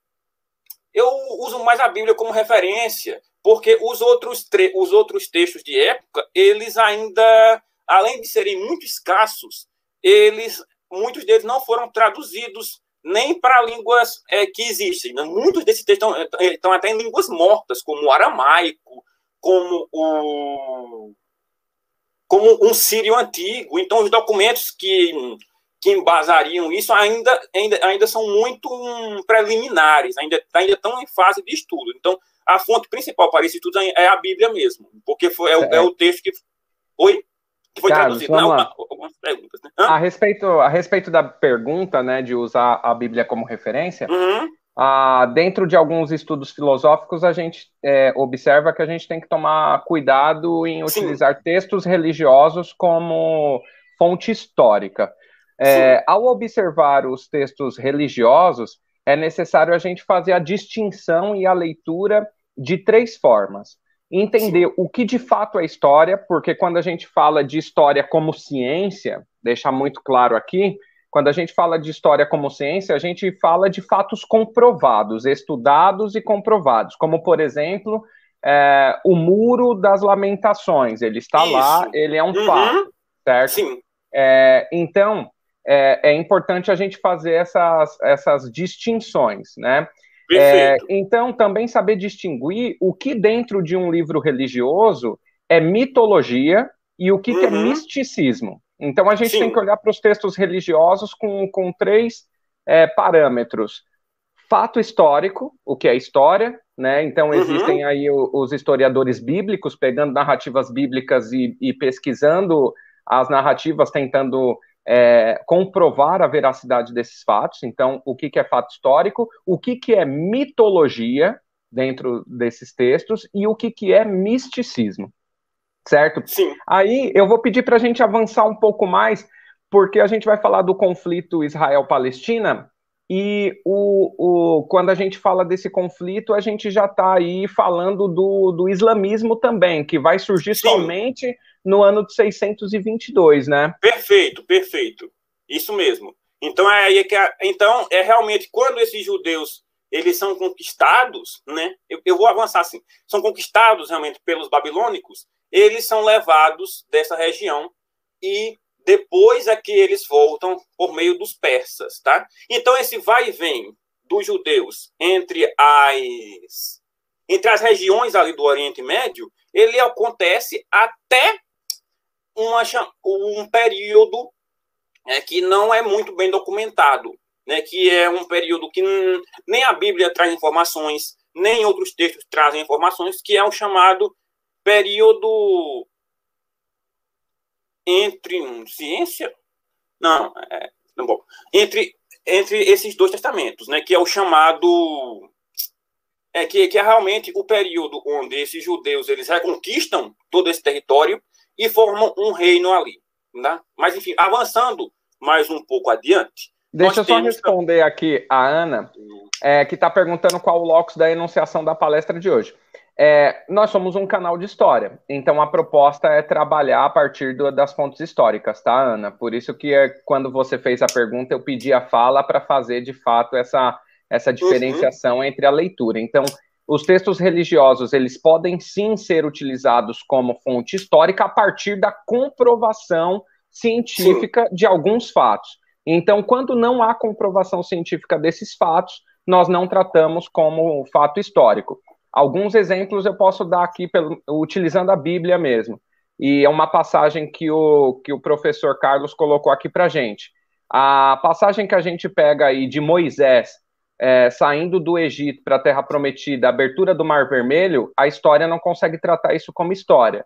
eu uso mais a Bíblia como referência, porque os outros, os outros textos de época, eles ainda, além de serem muito escassos, eles, muitos deles não foram traduzidos nem para línguas é, que existem. Né? Muitos desses textos estão, estão até em línguas mortas, como o aramaico, como o como um sírio antigo. Então, os documentos que que embasariam isso ainda, ainda, ainda são muito preliminares, ainda, ainda estão em fase de estudo. Então, a fonte principal para esse estudo é a Bíblia mesmo, porque foi, é, é, é o texto que. Oi? Que foi Carlos, traduzido. Não, algumas perguntas. Né? A, respeito, a respeito da pergunta né, de usar a Bíblia como referência, uhum. Ah, dentro de alguns estudos filosóficos, a gente é, observa que a gente tem que tomar cuidado em utilizar Sim. textos religiosos como fonte histórica. É, ao observar os textos religiosos, é necessário a gente fazer a distinção e a leitura de três formas. Entender Sim. o que de fato é história, porque quando a gente fala de história como ciência, deixar muito claro aqui, quando a gente fala de história como ciência, a gente fala de fatos comprovados, estudados e comprovados, como, por exemplo, é, o Muro das Lamentações. Ele está Isso. lá, ele é um uhum. fato, certo? Sim. É, então, é, é importante a gente fazer essas, essas distinções, né? É, então, também saber distinguir o que dentro de um livro religioso é mitologia e o que, uhum. que é uhum. misticismo. Então, a gente Sim. tem que olhar para os textos religiosos com, com três é, parâmetros. Fato histórico, o que é história, né? Então, uhum. existem aí os historiadores bíblicos pegando narrativas bíblicas e, e pesquisando as narrativas, tentando é, comprovar a veracidade desses fatos. Então, o que, que é fato histórico, o que, que é mitologia dentro desses textos e o que, que é misticismo. Certo? Sim. Aí eu vou pedir para a gente avançar um pouco mais, porque a gente vai falar do conflito Israel-Palestina. E o, o, quando a gente fala desse conflito, a gente já está aí falando do, do islamismo também, que vai surgir Sim. somente no ano de 622, né? Perfeito, perfeito. Isso mesmo. Então é aí que a, então é realmente quando esses judeus eles são conquistados, né? Eu, eu, vou avançar assim. São conquistados realmente pelos babilônicos, eles são levados dessa região e depois é que eles voltam por meio dos persas, tá? Então esse vai e vem dos judeus entre as entre as regiões ali do Oriente Médio, ele acontece até uma, um período é, que não é muito bem documentado, né, que é um período que nem a Bíblia traz informações, nem outros textos trazem informações, que é um chamado período entre um, ciência, não, é, bom, entre entre esses dois testamentos, né, que é o chamado é que, que é realmente o período onde esses judeus eles reconquistam todo esse território e formam um reino ali. Né? Mas, enfim, avançando mais um pouco adiante. Deixa eu só responder aqui a Ana, é, que está perguntando qual o locus da enunciação da palestra de hoje. É, nós somos um canal de história, então a proposta é trabalhar a partir do, das fontes históricas, tá, Ana? Por isso que é, quando você fez a pergunta, eu pedi a fala para fazer de fato essa, essa uhum. diferenciação uhum. entre a leitura. Então, os textos religiosos eles podem sim ser utilizados como fonte histórica a partir da comprovação científica sim. de alguns fatos. Então, quando não há comprovação científica desses fatos, nós não tratamos como fato histórico. Alguns exemplos eu posso dar aqui pelo, utilizando a Bíblia mesmo. E é uma passagem que o, que o professor Carlos colocou aqui para gente. A passagem que a gente pega aí de Moisés é, saindo do Egito para a Terra Prometida, a abertura do Mar Vermelho, a história não consegue tratar isso como história.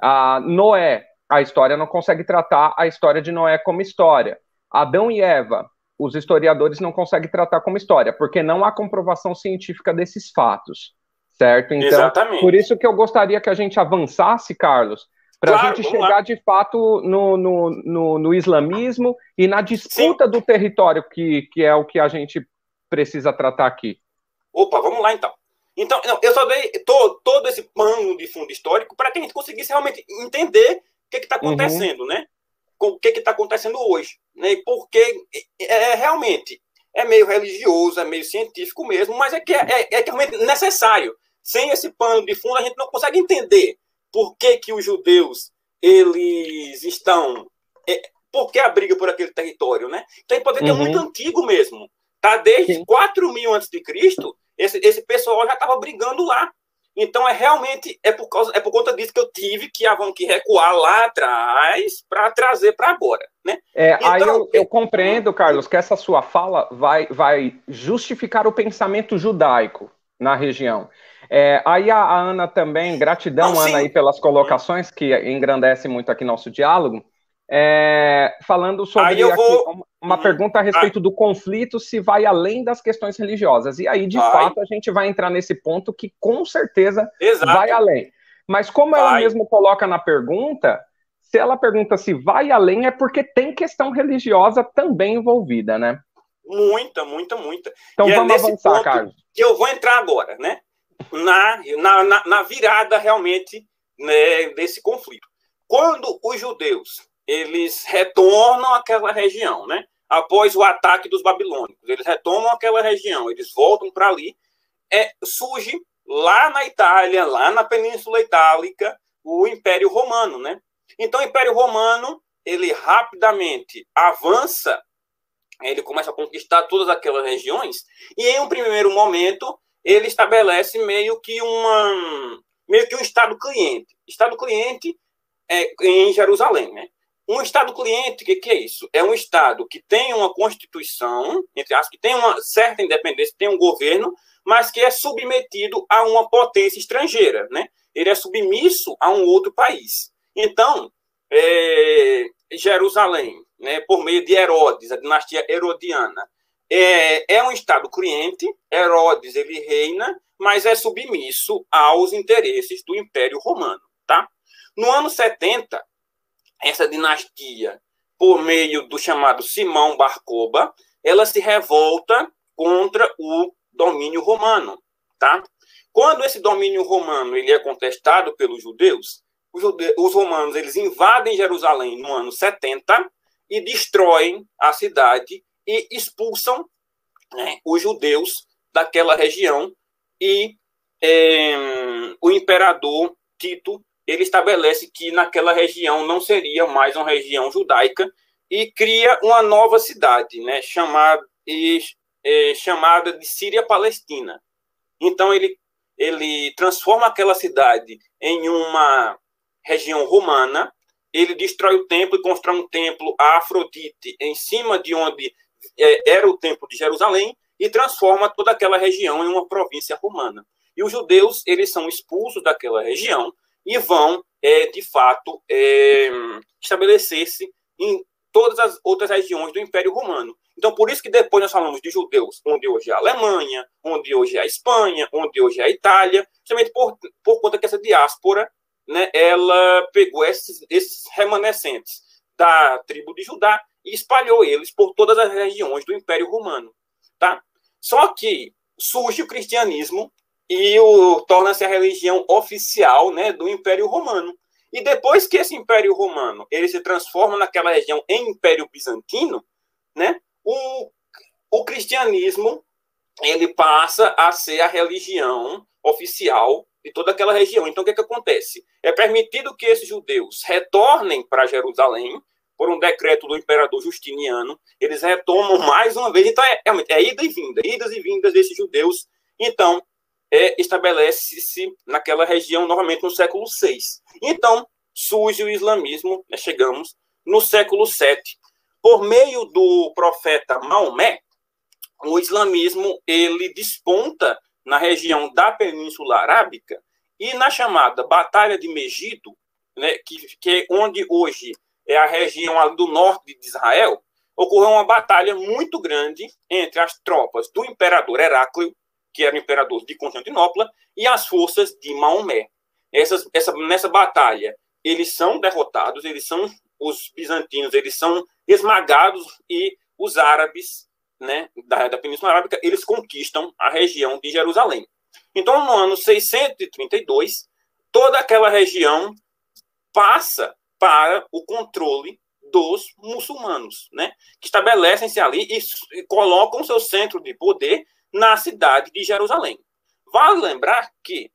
A Noé, a história não consegue tratar a história de Noé como história. Adão e Eva, os historiadores não conseguem tratar como história, porque não há comprovação científica desses fatos, certo? Então, Exatamente. por isso que eu gostaria que a gente avançasse, Carlos, para a claro, gente chegar lá. de fato no, no, no, no, islamismo e na disputa Sim. do território, que, que é o que a gente precisa tratar aqui. Opa, vamos lá então. Então, eu só dei todo, todo esse pano de fundo histórico para que a gente conseguisse realmente entender o que está uhum. acontecendo, uhum. né? O que está acontecendo hoje. Né? Porque é, é, realmente é meio religioso, é meio científico mesmo, mas é que é, é, é realmente necessário. Sem esse pano de fundo, a gente não consegue entender por que, que os judeus eles estão. É, por que a briga por aquele território, né? Então, pode ter uhum. muito antigo mesmo. Tá desde Sim. 4 mil antes de Cristo, esse, esse pessoal já estava brigando lá. Então é realmente é por causa é por conta disso que eu tive que ah, que recuar lá atrás para trazer para agora, né? É, então, aí eu, eu, compreendo, Carlos, que essa sua fala vai vai justificar o pensamento judaico na região. É, aí a, a, Ana também, gratidão, Não, Ana, aí pelas colocações que engrandece muito aqui nosso diálogo. É, falando sobre vou... uma, hum, pergunta a respeito do conflito, se vai além das questões religiosas. E aí, de vai. fato, a gente vai entrar nesse ponto que com certeza Exato. vai além. Mas como vai. ela mesmo coloca na pergunta, se ela pergunta se vai além, é porque tem questão religiosa também envolvida, né? Muita, muita, muita. Então e é vamos é avançar, Carlos. Que eu vou entrar agora, né? Na, na, na, virada realmente né, desse conflito. Quando os judeus eles retornam àquela região, né? Após o ataque dos babilônicos, eles retomam aquela região, eles voltam para ali. É, surge lá na Itália, lá na Península Itálica, o Império Romano, né? Então, o Império Romano, ele rapidamente avança, ele começa a conquistar todas aquelas regiões, e em um primeiro momento, ele estabelece meio que uma meio que um estado cliente. Estado cliente é em Jerusalém, né? Um Estado cliente, o que, que, é isso? É um Estado que tem uma Constituição, entre aspas, que tem uma certa independência, tem um governo, mas que é submetido a uma potência estrangeira, né? Ele é submisso a um outro país. Então, é, Jerusalém, né, por meio de Herodes, a dinastia herodiana, é, é um Estado cliente, Herodes ele reina, mas é submisso aos interesses do Império Romano, tá? No ano 70, essa dinastia, por meio do chamado Simão Barcoba, ela se revolta contra o domínio romano, tá? Quando esse domínio romano ele é contestado pelos judeus, os, judeus, os romanos eles invadem Jerusalém no ano 70 e destroem a cidade e expulsam né, os judeus daquela região e é, o imperador Tito ele estabelece que naquela região não seria mais uma região judaica e cria uma nova cidade, né, chamada, e, é, chamada de Síria-Palestina. Então ele, ele transforma aquela cidade em uma região romana, ele destrói o templo e constrói um templo a Afrodite em cima de onde era o templo de Jerusalém e transforma toda aquela região em uma província romana. E os judeus, eles são expulsos daquela região e vão, é, de fato, é, estabelecer-se em todas as outras regiões do Império Romano. Então, por isso que depois nós falamos de judeus, onde hoje é a Alemanha, onde hoje é a Espanha, onde hoje é a Itália, justamente por, por conta que essa diáspora, né, ela pegou esses, esses remanescentes da tribo de Judá e espalhou eles por todas as regiões do Império Romano, tá? Só que surge o cristianismo e o torna-se a religião oficial né, do Império Romano. E depois que esse Império Romano ele se transforma naquela região em Império Bizantino, né, o, o cristianismo ele passa a ser a religião oficial de toda aquela região. Então, o que, é que acontece? É permitido que esses judeus retornem para Jerusalém por um decreto do imperador Justiniano. Eles retomam mais uma vez. Então, é, é, é ida e vinda, idas e vindas desses judeus. Então, é, estabelece-se naquela região novamente no século VI. Então, surge o islamismo, né, chegamos no século VII. Por meio do profeta Maomé, o islamismo ele desponta na região da Península Arábica e na chamada Batalha de Megido, né, que, que é onde hoje é a região do norte de Israel, ocorreu uma batalha muito grande entre as tropas do imperador Heráclio, que era o imperador de Constantinopla, e as forças de Maomé. Essas, essa, nessa batalha, eles são derrotados, eles são os bizantinos, eles são esmagados e os árabes, né, da, da Península Arábica, eles conquistam a região de Jerusalém. Então, no ano 632, toda aquela região passa para o controle dos muçulmanos, né? Que estabelecem-se ali e, e colocam seu centro de poder na cidade de Jerusalém. Vale lembrar que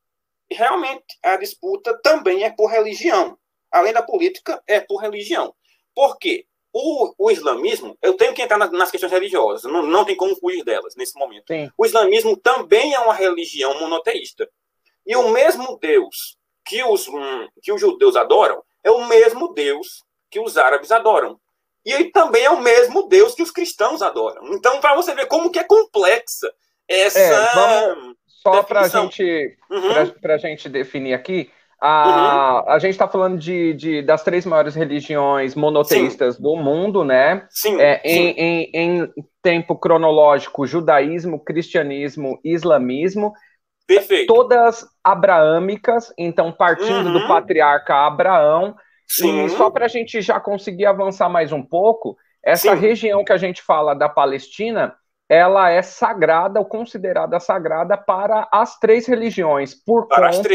realmente a disputa também é por religião. Além da política, é por religião. Por quê? O, o islamismo, eu tenho que entrar nas, nas questões religiosas, não, não tem como fugir delas nesse momento. Sim. O islamismo também é uma religião monoteísta. E o mesmo Deus que os, hum, que os judeus adoram é o mesmo Deus que os árabes adoram. E ele também é o mesmo Deus que os cristãos adoram. Então, para você ver como que é complexa essa. É, vamos, só para gente, uhum. a gente definir aqui, a, uhum. a gente está falando de, de, das três maiores religiões monoteístas sim. do mundo, né? Sim, é, sim. Em, em, em, tempo cronológico, judaísmo, cristianismo, islamismo. Perfeito. Todas abraâmicas, então partindo uhum. do patriarca Abraão. Sim. E só para a gente já conseguir avançar mais um pouco, essa sim. região que a gente fala da Palestina, ela é sagrada ou considerada sagrada para as três religiões, por para conta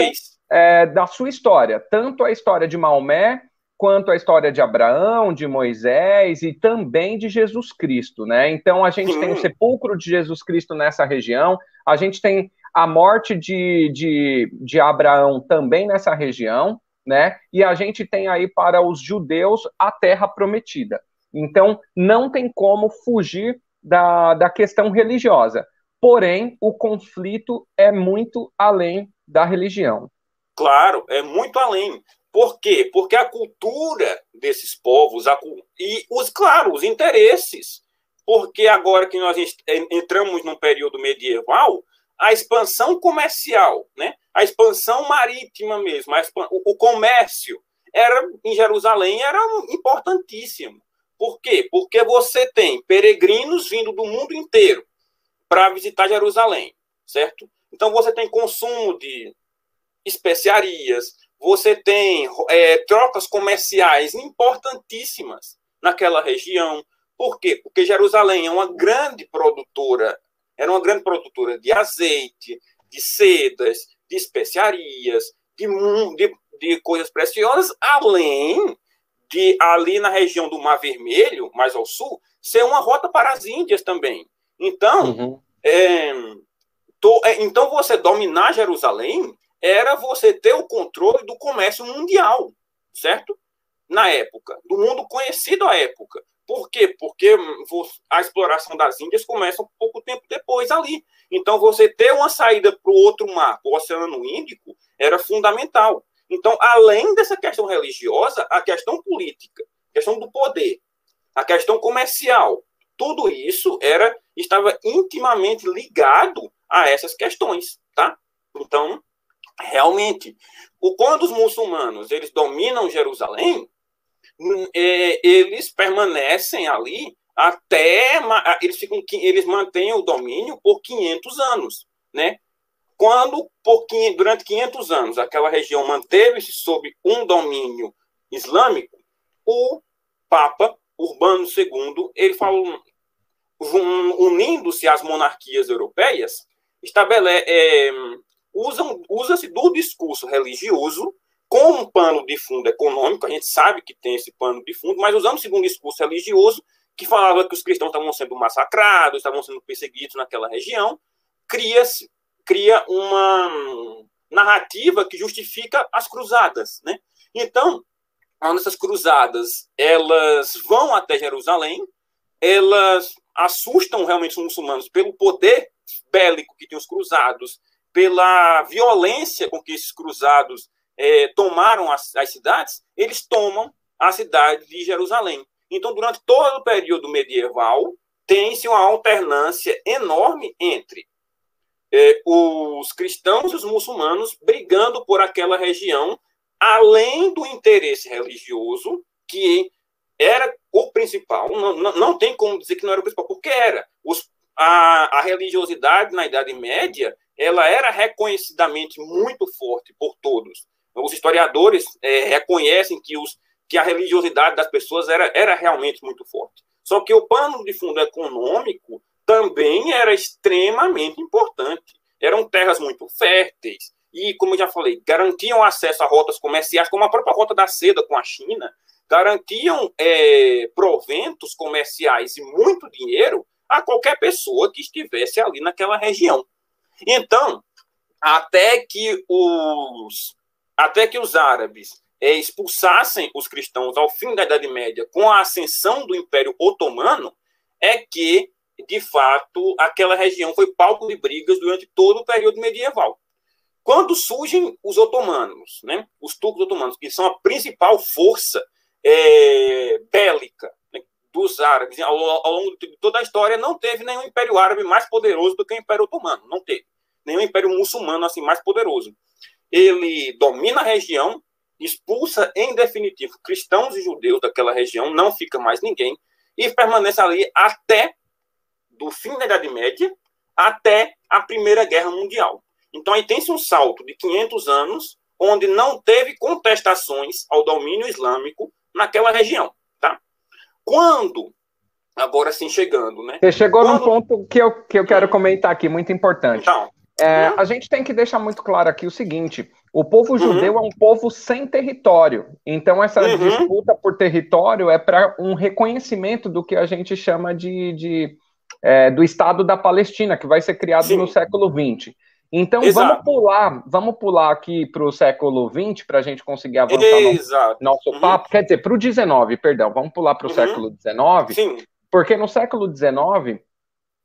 é, da sua história, tanto a história de Maomé, quanto a história de Abraão, de Moisés e também de Jesus Cristo, né? Então a gente Sim. tem o sepulcro de Jesus Cristo nessa região, a gente tem a morte de, de, de Abraão também nessa região, né? E a gente tem aí para os judeus a terra prometida. Então não tem como fugir da, da questão religiosa. Porém, o conflito é muito além da religião. Claro, é muito além. Por quê? Porque a cultura desses povos a, e os, claro, os interesses. Porque agora que nós entramos num período medieval, a expansão comercial, né? a expansão marítima mesmo, o, o comércio era em Jerusalém era importantíssimo. Por quê? Porque você tem peregrinos vindo do mundo inteiro para visitar Jerusalém, certo? Então você tem consumo de especiarias, você tem é, trocas comerciais importantíssimas naquela região. Por quê? Porque Jerusalém é uma grande produtora, era uma grande produtora de azeite, de sedas, de especiarias, de, de, de coisas preciosas, além de ali na região do Mar Vermelho, mais ao sul, ser uma rota para as Índias também. Então, uhum. é, to, é, então você dominar Jerusalém era você ter o controle do comércio mundial, certo? Na época, do mundo conhecido à época. Por quê? Porque a exploração das Índias começa um pouco tempo depois ali. Então, você ter uma saída para o outro mar, o Oceano Índico, era fundamental. Então, além dessa questão religiosa, a questão política, a questão do poder, a questão comercial, tudo isso era estava intimamente ligado a essas questões, tá? Então, realmente, quando os muçulmanos eles dominam Jerusalém, hum, eles permanecem ali até eles ficam eles mantêm o domínio por 500 anos, né? Quando por, durante 500 anos aquela região manteve-se sob um domínio islâmico, o Papa Urbano II ele falou unindo-se às monarquias europeias, estabelece, é, usam, usa-se do discurso religioso com um pano de fundo econômico, a gente sabe que tem esse pano de fundo, mas usando-se de um discurso religioso que falava que os cristãos estavam sendo massacrados, estavam sendo perseguidos naquela região, cria-se cria uma narrativa que justifica as cruzadas, né? Então, quando essas cruzadas elas vão até Jerusalém, elas assustam realmente os muçulmanos pelo poder bélico que tinham os cruzados, pela violência com que esses cruzados é, tomaram as, as cidades, eles tomam a cidade de Jerusalém. Então, durante todo o período medieval, tem-se uma alternância enorme entre é, os cristãos e os muçulmanos brigando por aquela região além do interesse religioso, que era o principal, não, não, não tem como dizer que não era o principal, porque era. Os, a, a religiosidade na Idade Média ela era reconhecidamente muito forte por todos. Os historiadores é, reconhecem que, os, que a religiosidade das pessoas era, era realmente muito forte. Só que o pano de fundo econômico também era extremamente importante. Eram terras muito férteis e, como eu já falei, garantiam acesso a rotas comerciais, como a própria rota da seda com a China, garantiam é, proventos comerciais e muito dinheiro a qualquer pessoa que estivesse ali naquela região. Então, até que os, até que os árabes é, expulsassem os cristãos ao fim da Idade Média com a ascensão do Império Otomano, é que, de fato, aquela região foi palco de brigas durante todo o período medieval. Quando surgem os otomanos, né, os turcos otomanos, que são a principal força é, bélica né, dos árabes, ao, ao, longo de toda a história, não teve nenhum império árabe mais poderoso do que o Império Otomano. Não teve. Nenhum império muçulmano assim mais poderoso. Ele domina a região, expulsa em definitivo cristãos e judeus daquela região, não fica mais ninguém, e permanece ali até do fim da Idade Média até a Primeira Guerra Mundial. Então aí tem-se um salto de 500 anos onde não teve contestações ao domínio islâmico naquela região, tá? Quando agora sim chegando, né? Você chegou Quando... num ponto que eu, que eu quero comentar aqui, muito importante. Então, é. A gente tem que deixar muito claro aqui o seguinte: o povo uhum. judeu é um povo sem território. Então, essa uhum. disputa por território é para um reconhecimento do que a gente chama de, de é, do Estado da Palestina, que vai ser criado Sim. no século XX. Então, Exato. vamos pular, vamos pular aqui para o século XX para a gente conseguir avançar Exato. no nosso uhum. papo. Quer dizer, para o XIX, perdão, vamos pular para o uhum. século XIX. Sim. Porque no século XIX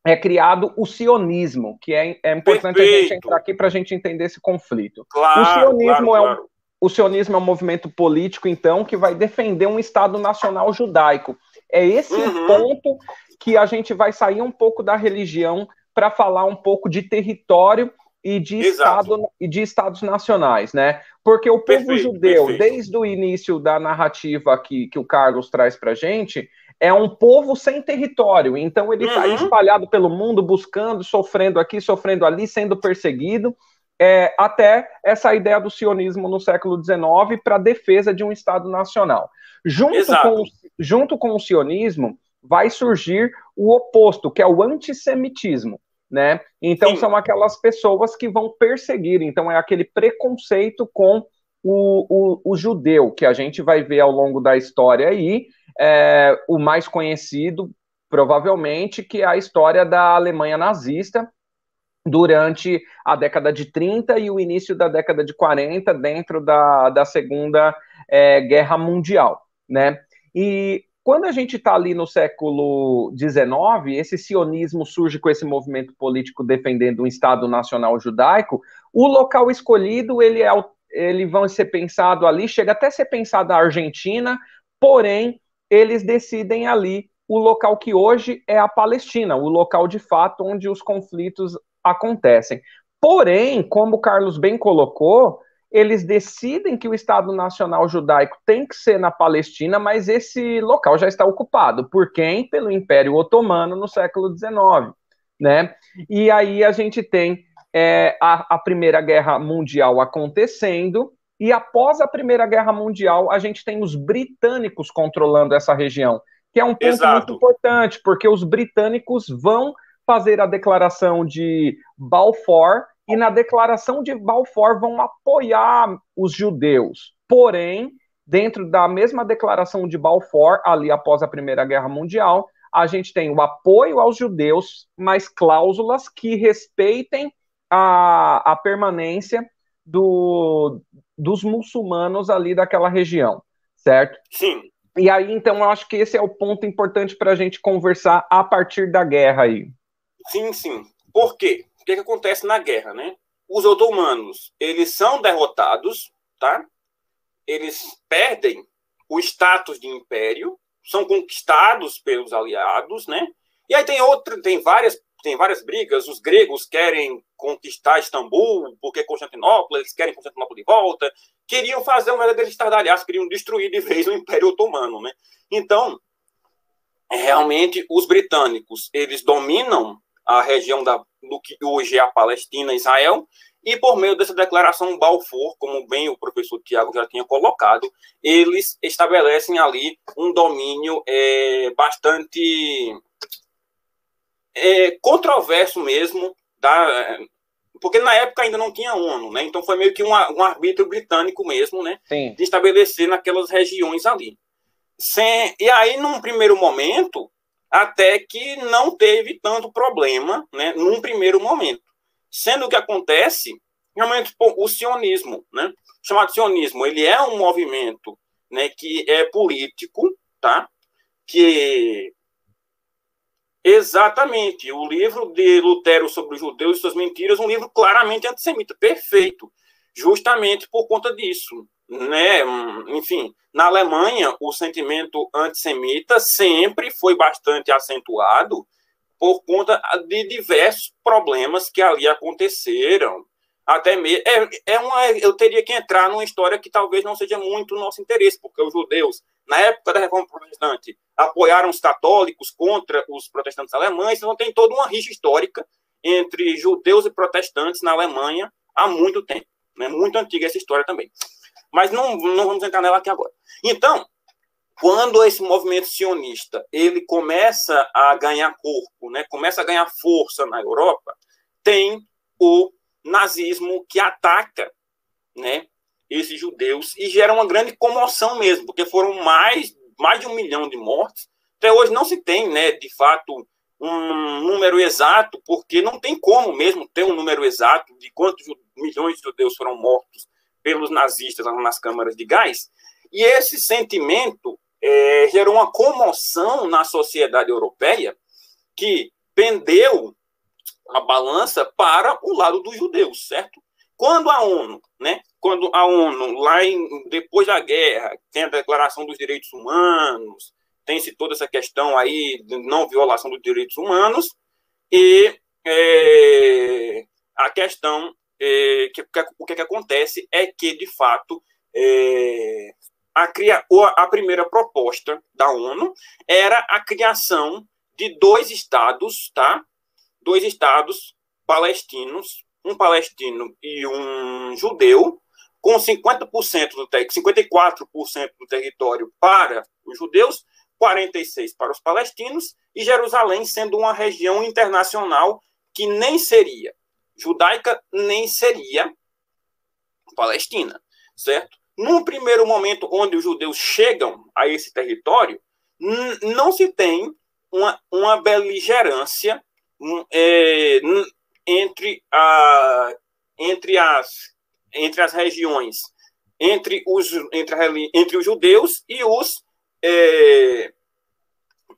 é criado o sionismo, que é, é importante Perfeito. a gente entrar aqui para a gente entender esse conflito. Claro, o sionismo claro, é um, claro. o sionismo é um movimento político, então, que vai defender um Estado nacional judaico. É esse uhum. ponto que a gente vai sair um pouco da religião para falar um pouco de território e de, estado, e de estados nacionais, né? Porque o povo perfeito, judeu, perfeito. desde o início da narrativa que, que o Carlos traz para gente, é um povo sem território. Então ele está uhum. espalhado pelo mundo, buscando, sofrendo aqui, sofrendo ali, sendo perseguido. É, até essa ideia do sionismo no século XIX para defesa de um Estado nacional. Junto com, junto com o sionismo, vai surgir o oposto, que é o antissemitismo. Né? Então, Sim. são aquelas pessoas que vão perseguir. Então, é aquele preconceito com o, o, o, judeu, que a gente vai ver ao longo da história aí, é, o mais conhecido, provavelmente, que é a história da Alemanha nazista durante a década de 30 e o início da década de 40, dentro da, da Segunda é, Guerra Mundial, né? E quando a gente está ali no século XIX, esse sionismo surge com esse movimento político defendendo um Estado nacional judaico, o local escolhido ele é ele vão ser pensado ali, chega até a ser pensado a Argentina, porém eles decidem ali o local que hoje é a Palestina, o local de fato onde os conflitos acontecem. Porém, como Carlos bem colocou, eles decidem que o Estado Nacional Judaico tem que ser na Palestina, mas esse local já está ocupado. Por quem? Pelo Império Otomano no século XIX. Né? E aí a gente tem é, a, a Primeira Guerra Mundial acontecendo, e após a Primeira Guerra Mundial, a gente tem os britânicos controlando essa região, que é um ponto Exato. muito importante, porque os britânicos vão fazer a declaração de Balfour, e na declaração de Balfour vão apoiar os judeus. Porém, dentro da mesma declaração de Balfour, ali após a Primeira Guerra Mundial, a gente tem o apoio aos judeus, mas cláusulas que respeitem a, a permanência do, dos muçulmanos ali daquela região, certo? Sim. E aí, então, eu acho que esse é o ponto importante para a gente conversar a partir da guerra aí. Sim, sim. Por quê? O que, que acontece na guerra, né? Os otomanos, eles são derrotados, tá? Eles perdem o status de império, são conquistados pelos aliados, né? E aí tem outra, tem várias tem várias brigas. Os gregos querem conquistar Istambul, porque Constantinopla, eles querem Constantinopla de volta. Queriam fazer um verdadeiro estardalhaço, queriam destruir de vez o Império Otomano, né? Então, realmente, os britânicos, eles dominam a região da, do que hoje é a Palestina, Israel, e por meio dessa declaração Balfour, como bem o professor Tiago já tinha colocado, eles estabelecem ali um domínio é, bastante é, controverso mesmo, da, porque na época ainda não tinha ONU, né? Então foi meio que um, um arbítrio britânico mesmo, né? Sim. De estabelecer naquelas regiões ali. Sem, e aí, num primeiro momento, até que não teve tanto problema, né? Num primeiro momento. Sendo que acontece, realmente, o sionismo, né? Chamado sionismo, ele é um movimento né, que é político, tá? Que Exatamente. O livro de Lutero sobre os judeus e suas mentiras, um livro claramente antissemita, perfeito, justamente por conta disso. Né? Enfim, na Alemanha, o sentimento antissemita sempre foi bastante acentuado por conta de diversos problemas que ali aconteceram. Até mesmo. É, é uma, eu teria que entrar numa história que talvez não seja muito nosso interesse, porque os judeus na época da Reforma Protestante, apoiaram os católicos contra os protestantes alemães, então tem toda uma rixa histórica entre judeus e protestantes na Alemanha há muito tempo. É né? muito antiga essa história também. Mas não, não vamos entrar nela aqui agora. Então, quando esse movimento sionista ele começa a ganhar corpo, né, começa a ganhar força na Europa, tem o nazismo que ataca né, esses judeus e gera uma grande comoção mesmo, porque foram mais, mais de um milhão de mortes. Até hoje não se tem, né, de fato, um número exato, porque não tem como mesmo ter um número exato de quantos milhões de judeus foram mortos pelos nazistas nas câmaras de gás. E esse sentimento é, gerou uma comoção na sociedade europeia que pendeu a balança para o lado dos judeus, certo? Quando a ONU, né, quando a ONU, lá em, depois da guerra, tem a Declaração dos Direitos Humanos, tem-se toda essa questão aí de não violação dos direitos humanos, e é, a questão, é, que, que, o que, que, acontece é que, de fato, é, a, cria, a primeira proposta da ONU era a criação de dois estados, tá? Dois estados palestinos um palestino e um judeu, com 50% do 54% do território para os judeus, 46 para os palestinos e Jerusalém sendo uma região internacional que nem seria judaica nem seria palestina, certo? Num primeiro momento onde os judeus chegam a esse território, não se tem uma, uma beligerância é, entre, a, entre, as, entre as regiões, entre os, entre, a, entre os judeus e os, é,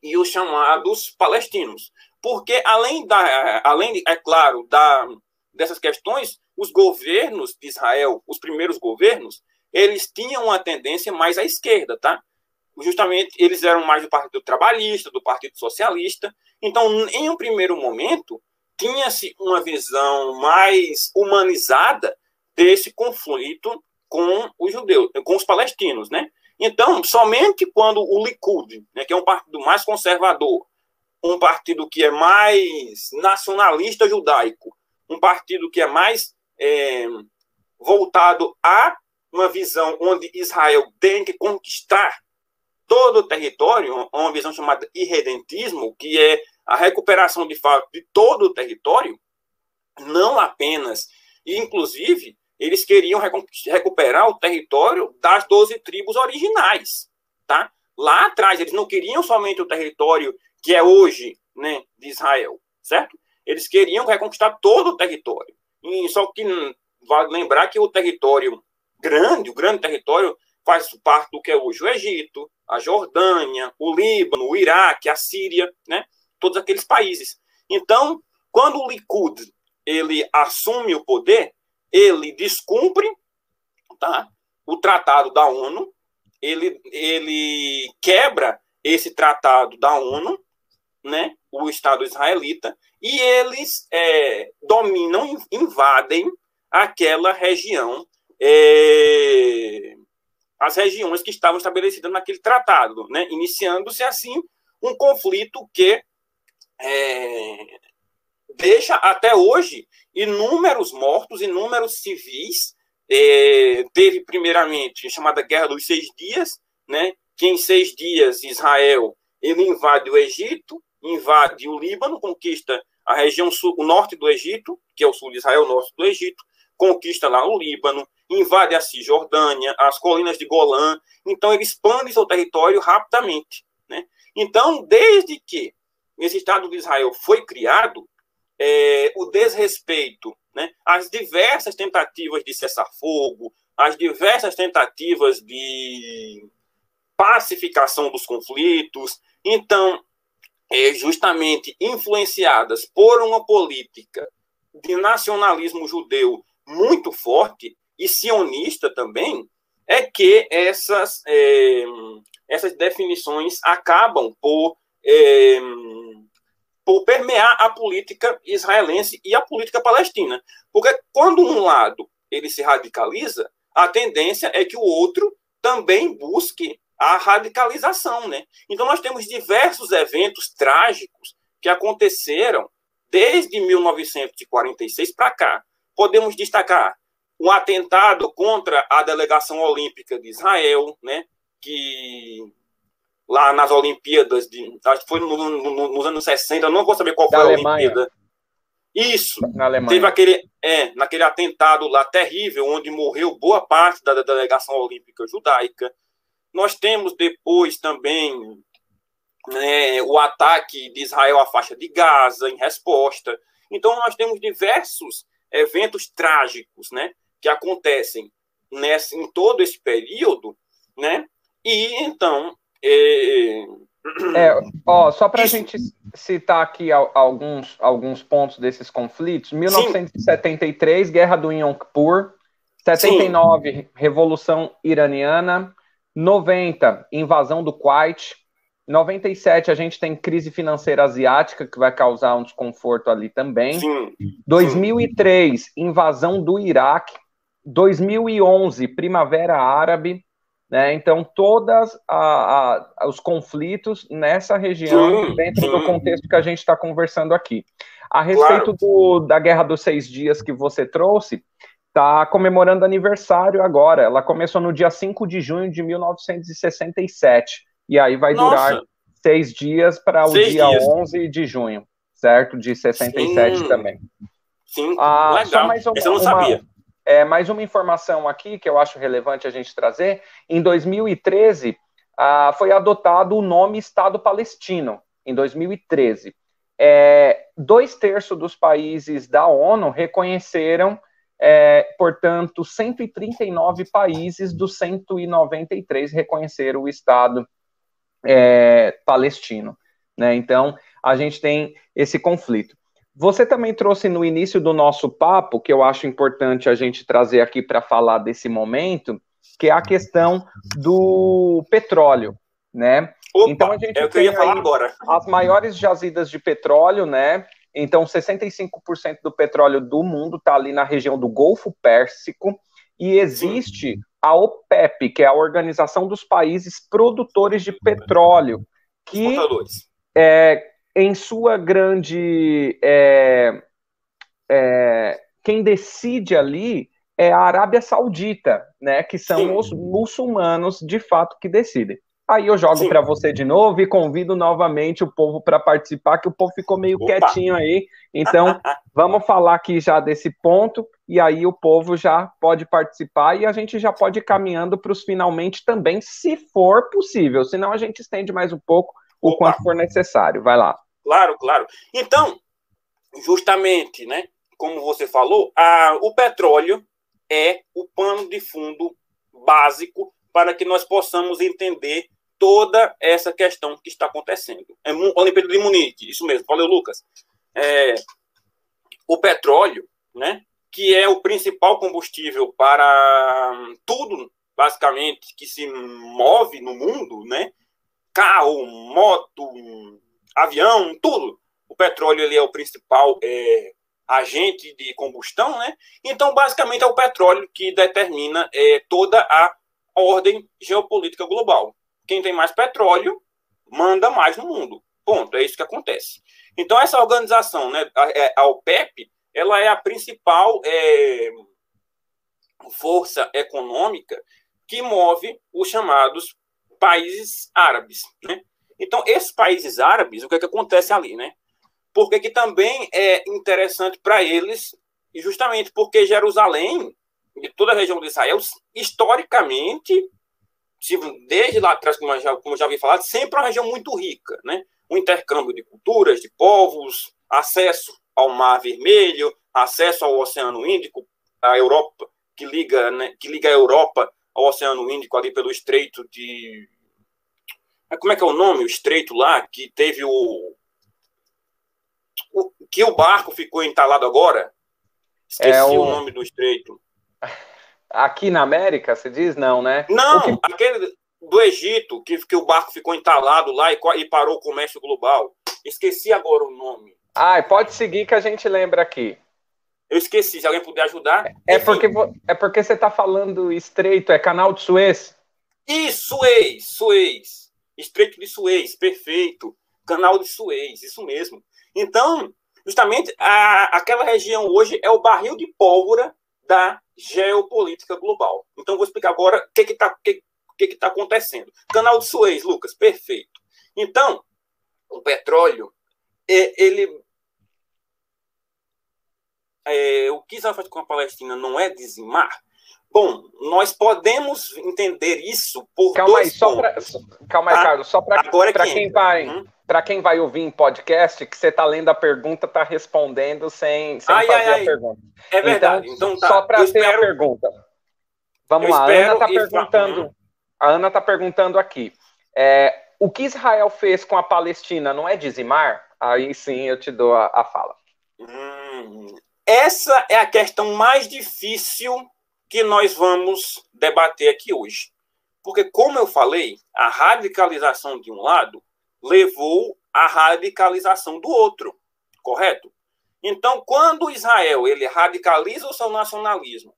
e os chamados palestinos. Porque, além, da, além é claro, da, dessas questões, os governos de Israel, os primeiros governos, eles tinham uma tendência mais à esquerda, tá? Justamente, eles eram mais do Partido Trabalhista, do Partido Socialista. Então, em um primeiro momento, tinha-se uma visão mais humanizada desse conflito com os judeus, com os palestinos, né? Então, somente quando o Likud, né, que é um partido mais conservador, um partido que é mais nacionalista judaico, um partido que é mais é, voltado a uma visão onde Israel tem que conquistar todo o território, uma visão chamada irredentismo, que é a recuperação de fato de todo o território, não apenas, e inclusive, eles queriam recuperar o território das 12 tribos originais, tá? Lá atrás, eles não queriam somente o território que é hoje, né, de Israel, certo? Eles queriam reconquistar todo o território. E só que vale lembrar que o território grande, o grande território, faz parte do que é hoje o Egito, a Jordânia, o Líbano, o Iraque, a Síria, né? Todos aqueles países. Então, quando o Likud ele assume o poder, ele descumpre tá, o tratado da ONU, ele, ele quebra esse tratado da ONU né, o Estado israelita e eles é, dominam, invadem aquela região, é, as regiões que estavam estabelecidas naquele tratado, né, iniciando-se assim um conflito que é, deixa até hoje inúmeros mortos, inúmeros civis. É, teve primeiramente a chamada Guerra dos Seis Dias, né, que em seis dias Israel ele invade o Egito, invade o Líbano, conquista a região sul, o norte do Egito, que é o sul de Israel, o norte do Egito, conquista lá o Líbano, invade a Cisjordânia, as colinas de Golã, então ele expande seu território rapidamente. Né? Então, desde que esse Estado de Israel foi criado, é, o desrespeito, né, as diversas tentativas de cessar fogo, as diversas tentativas de pacificação dos conflitos, então, é justamente influenciadas por uma política de nacionalismo judeu muito forte e sionista também, é que essas, é, essas definições acabam por, é, por permear a política israelense e a política palestina. Porque quando um lado ele se radicaliza, a tendência é que o outro também busque a radicalização, né? Então nós temos diversos eventos trágicos que aconteceram desde 1946 para cá. Podemos destacar um atentado contra a delegação olímpica de Israel, né? Que lá nas Olimpíadas de, acho que foi no, no, nos anos 60, não vou saber qual foi da a Alemanha. Olimpíada. Isso. Na Alemanha. Teve aquele, é, naquele atentado lá terrível, onde morreu boa parte da, da delegação olímpica judaica. Nós temos depois também né, o ataque de Israel à faixa de Gaza em resposta. Então, nós temos diversos eventos trágicos né, que acontecem nesse, em todo esse período, né? E então. É, é ó, só para a gente citar aqui alguns, alguns pontos desses conflitos: 1973, Sim. Guerra do Yom Kippur, 79, Sim. Revolução Iraniana, 90, invasão do Kuwait. 97, a gente tem crise financeira asiática, que vai causar um desconforto ali também. Sim. 2003, invasão do Iraque. 2011, Primavera Árabe. Né? Então, todos os conflitos nessa região, sim, dentro sim. do contexto que a gente está conversando aqui. A respeito claro. do, da Guerra dos Seis Dias que você trouxe, está comemorando aniversário agora. Ela começou no dia 5 de junho de 1967. E aí vai Nossa. durar seis dias para o dia dias. 11 de junho, certo? De 67 Sim. também. Sim, ah, legal. Só mais eu não sabia. Uma, é, mais uma informação aqui que eu acho relevante a gente trazer. Em 2013, ah, foi adotado o nome Estado Palestino, em 2013. É, dois terços dos países da ONU reconheceram é, portanto, 139 países dos 193 reconheceram o Estado é, palestino. Né? Então, a gente tem esse conflito. Você também trouxe no início do nosso papo, que eu acho importante a gente trazer aqui para falar desse momento, que é a questão do petróleo, né? Opa, então a gente é o que eu ia falar agora. As maiores jazidas de petróleo, né? Então, 65% do petróleo do mundo está ali na região do Golfo Pérsico e existe a OPEP, que é a Organização dos Países Produtores de Petróleo, que é, em sua grande é, é, quem decide ali é a Arábia Saudita, né? Que são Sim. os muçulmanos de fato que decidem. Aí eu jogo para você de novo e convido novamente o povo para participar, que o povo ficou meio Opa. quietinho aí. Então, vamos falar aqui já desse ponto, e aí o povo já pode participar e a gente já pode ir caminhando para os finalmente também, se for possível. Senão a gente estende mais um pouco o quanto for necessário. Vai lá. Claro, claro. Então, justamente, né? Como você falou, a, o petróleo é o pano de fundo básico para que nós possamos entender toda essa questão que está acontecendo. É Olimpíada de Munique, isso mesmo, valeu, Lucas. É, o petróleo, né, que é o principal combustível para tudo, basicamente, que se move no mundo, né, carro, moto, avião, tudo. O petróleo ele é o principal é, agente de combustão, né? Então, basicamente, é o petróleo que determina é, toda a ordem geopolítica global. Quem tem mais petróleo manda mais no mundo. Ponto. É isso que acontece. Então, essa organização, né, a, é, OPEP, ela é a principal é, força econômica que move os chamados países árabes. Né? Então, esses países árabes, o que, é que acontece ali? Né? Porque que também é interessante para eles, justamente porque Jerusalém, de toda a região de Israel, historicamente, desde lá atrás, como já, como já vi falar, sempre é uma região muito rica. Né? O intercâmbio de culturas, de povos, acesso ao Mar Vermelho, acesso ao Oceano Índico, a Europa, que liga, né, que liga a Europa ao Oceano Índico ali pelo Estreito de. Como é que é o nome? O estreito lá, que teve o. o que o barco ficou entalado agora? Esqueci é o... o nome do estreito. Aqui na América, você diz? Não, né? Não, que... aquele do Egito, que, que o barco ficou entalado lá e, e parou o comércio global. Esqueci agora o nome. Ah, pode seguir que a gente lembra aqui. Eu esqueci, se alguém puder ajudar. É, porque, é porque você está falando estreito, é canal de Suez. Isso, Suez, Suez. Estreito de Suez, perfeito. Canal de Suez, isso mesmo. Então, justamente, a, aquela região hoje é o barril de pólvora da geopolítica global. Então, vou explicar agora o que está que, que que tá acontecendo. Canal de Suez, Lucas, perfeito. Então, o petróleo, ele é, o que Israel faz com a Palestina não é dizimar? Bom, nós podemos entender isso por calma dois aí, só pra, calma aí, ah, Carlos, só para quem, quem vai hum? para quem vai ouvir em podcast, que você está lendo a pergunta, está respondendo sem, sem ai, fazer ai, a pergunta. É verdade. Então, então tá. só para ter espero... a pergunta. Vamos Eu lá, a Ana está perguntando. Hum. A Ana está perguntando aqui. É, o que Israel fez com a Palestina não é dizimar? Aí sim eu te dou a, a fala. Hum, essa é a questão mais difícil que nós vamos debater aqui hoje. Porque, como eu falei, a radicalização de um lado levou à radicalização do outro, correto? Então, quando Israel ele radicaliza o seu nacionalismo,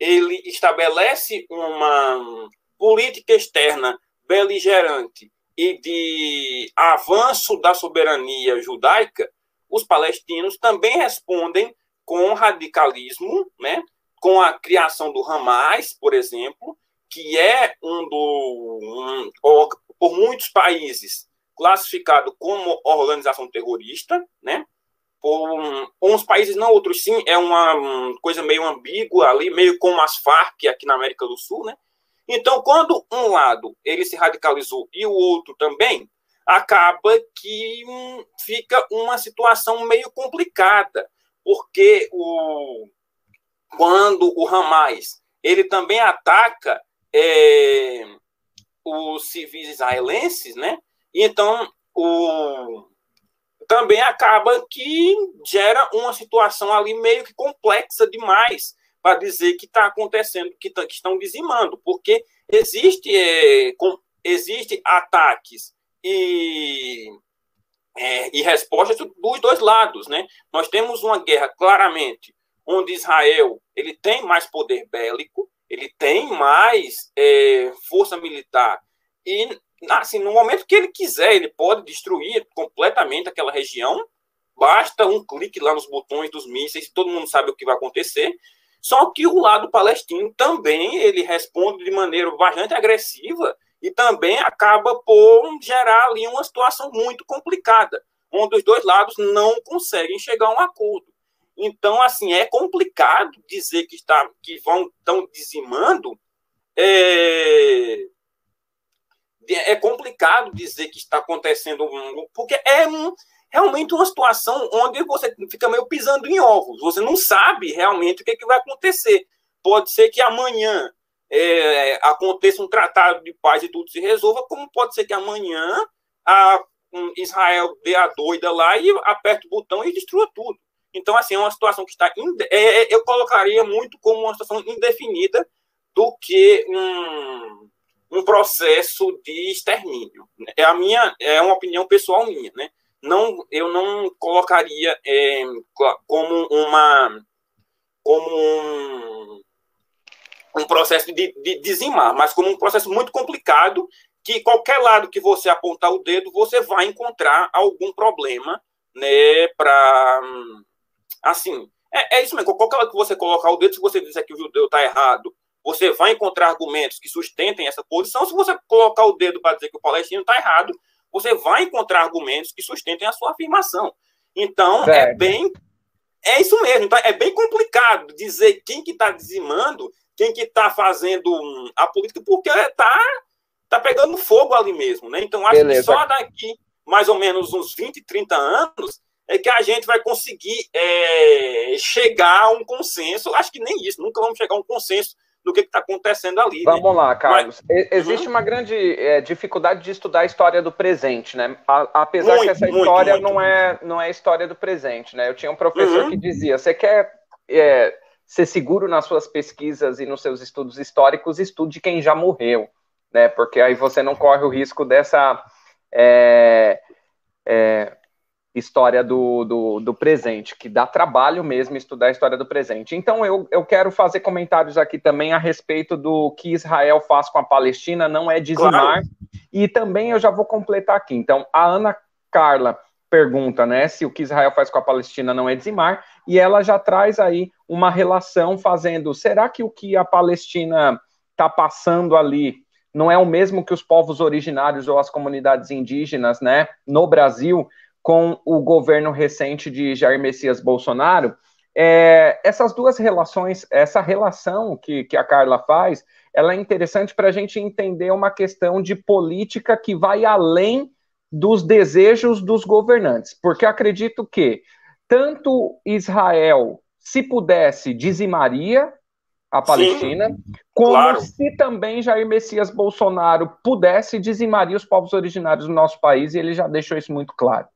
ele estabelece uma política externa beligerante e de avanço da soberania judaica, os palestinos também respondem com radicalismo, né? com a criação do Hamas, por exemplo, que é um do um, por muitos países classificado como organização terrorista, né? Por um, uns países não, outros sim, é uma coisa meio ambígua ali, meio como as Farc aqui na América do Sul, né? Então, quando um lado ele se radicalizou e o outro também, acaba que hum, fica uma situação meio complicada, porque o, quando o Hamas ele também ataca é, os civis israelenses, né? Então o também acaba que gera uma situação ali meio que complexa demais para dizer que está acontecendo, que, tá, que, estão dizimando, porque existe, é, com, existe ataques e é, e respostas dos dois lados, né? Nós temos uma guerra claramente onde Israel ele tem mais poder bélico, ele tem mais é, força militar e assim no momento que ele quiser ele pode destruir completamente aquela região. Basta um clique lá nos botões dos mísseis, todo mundo sabe o que vai acontecer. Só que o lado palestino também ele responde de maneira bastante agressiva e também acaba por gerar ali uma situação muito complicada, onde os dois lados não conseguem chegar a um acordo. Então, assim, é complicado dizer que, está, que vão estão dizimando. É, é complicado dizer que está acontecendo, porque é um, realmente uma situação onde você fica meio pisando em ovos. Você não sabe realmente o que, é que vai acontecer. Pode ser que amanhã é, aconteça um tratado de paz e tudo se resolva, como pode ser que amanhã a, um, Israel dê a doida lá e aperte o botão e destrua tudo. Então, assim, é uma situação que está. É, é, eu colocaria muito como uma situação indefinida do que um, um processo de extermínio. É a minha, é uma opinião pessoal minha, né? não, eu não colocaria é, como uma como um, um processo de, de dizimar, mas como um processo muito complicado que qualquer lado que você apontar o dedo, você vai encontrar algum problema, né, para assim, é, é, isso mesmo, qualquer lado que você colocar o dedo, se você disser que o judeu está errado, você vai encontrar argumentos que sustentem essa posição. Se você colocar o dedo para dizer que o palestino está errado, você vai encontrar argumentos que sustentem a sua afirmação. Então, é é bem. É isso mesmo. Então, é bem complicado dizer quem que está dizimando, quem que está fazendo a política, porque está tá pegando fogo ali mesmo. Né? Então, acho Beleza. que só daqui mais ou menos uns 20, 30 anos é que a gente vai conseguir é, chegar a um consenso. Acho que nem isso, nunca vamos chegar a um consenso do que está acontecendo ali. Né? Vamos né? lá, Carlos. Mas, existe uhum. uma grande é, dificuldade de estudar a história do presente, né? A, apesar muito, que essa muito, história muito, não, é, não é história do presente, né? Eu tinha um professor uhum. que dizia: você quer é, ser seguro nas suas pesquisas e nos seus estudos históricos, estude quem já morreu, né? Porque aí você não corre o risco dessa. É, é, história do, do, do, presente, que dá trabalho mesmo estudar a história do presente. Então, eu, eu quero fazer comentários aqui também a respeito do que Israel faz com a Palestina, não é dizimar, claro. e também eu já vou completar aqui. Então, a Ana Carla pergunta, né, se o que Israel faz com a Palestina não é dizimar, e ela já traz aí uma relação fazendo, será que o que a Palestina está passando ali não é o mesmo que os povos originários ou as comunidades indígenas, né, no Brasil, com o governo recente de Jair Messias Bolsonaro, é, essas duas relações, essa relação que, que a Carla faz, ela é interessante para a gente entender uma questão de política que vai além dos desejos dos governantes, porque acredito que tanto Israel, se pudesse, dizimaria a Palestina, Sim, como claro. se também Jair Messias Bolsonaro pudesse, dizimaria os povos originários do nosso país, e ele já deixou isso muito claro.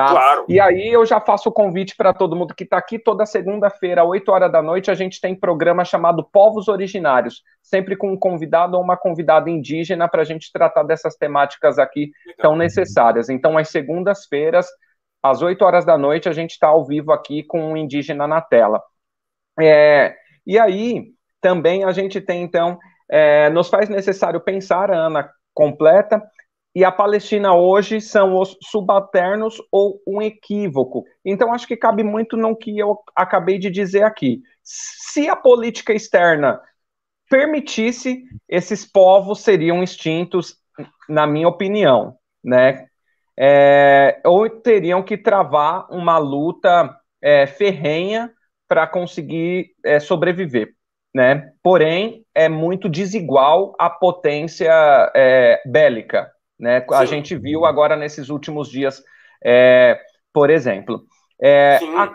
Tá? Claro. E aí eu já faço o convite para todo mundo que está aqui toda segunda-feira, 8 horas da noite, a gente tem programa chamado Povos Originários, sempre com um convidado ou uma convidada indígena para a gente tratar dessas temáticas aqui Legal. tão necessárias. Então, às segundas-feiras, às 8 horas da noite, a gente está ao vivo aqui com um indígena na tela. É, e aí, também a gente tem, então, é, nos faz necessário pensar, a Ana completa, e a Palestina hoje são os subalternos ou um equívoco. Então, acho que cabe muito no que eu acabei de dizer aqui. Se a política externa permitisse, esses povos seriam extintos, na minha opinião, né? É, ou teriam que travar uma luta é, ferrenha para conseguir é, sobreviver, né? Porém, é muito desigual a potência é, bélica né? A gente viu agora nesses últimos dias, é, por exemplo. É, a,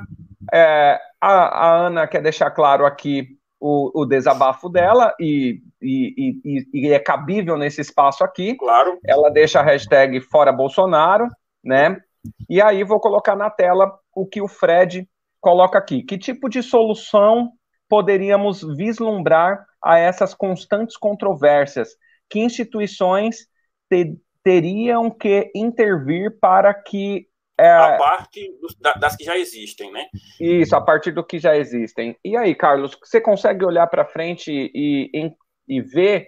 é, a, a, Ana quer deixar claro aqui o, o desabafo dela e, e, e, e, é cabível nesse espaço aqui. Claro. Ela deixa a hashtag Fora Bolsonaro, né? E aí vou colocar na tela o que o Fred coloca aqui. Que tipo de solução poderíamos vislumbrar a essas constantes controvérsias? Que instituições te, teriam que intervir para que. É, a parte dos, das que já existem, né? Isso, a partir do que já existem. E aí, Carlos, você consegue olhar para frente e, e, e ver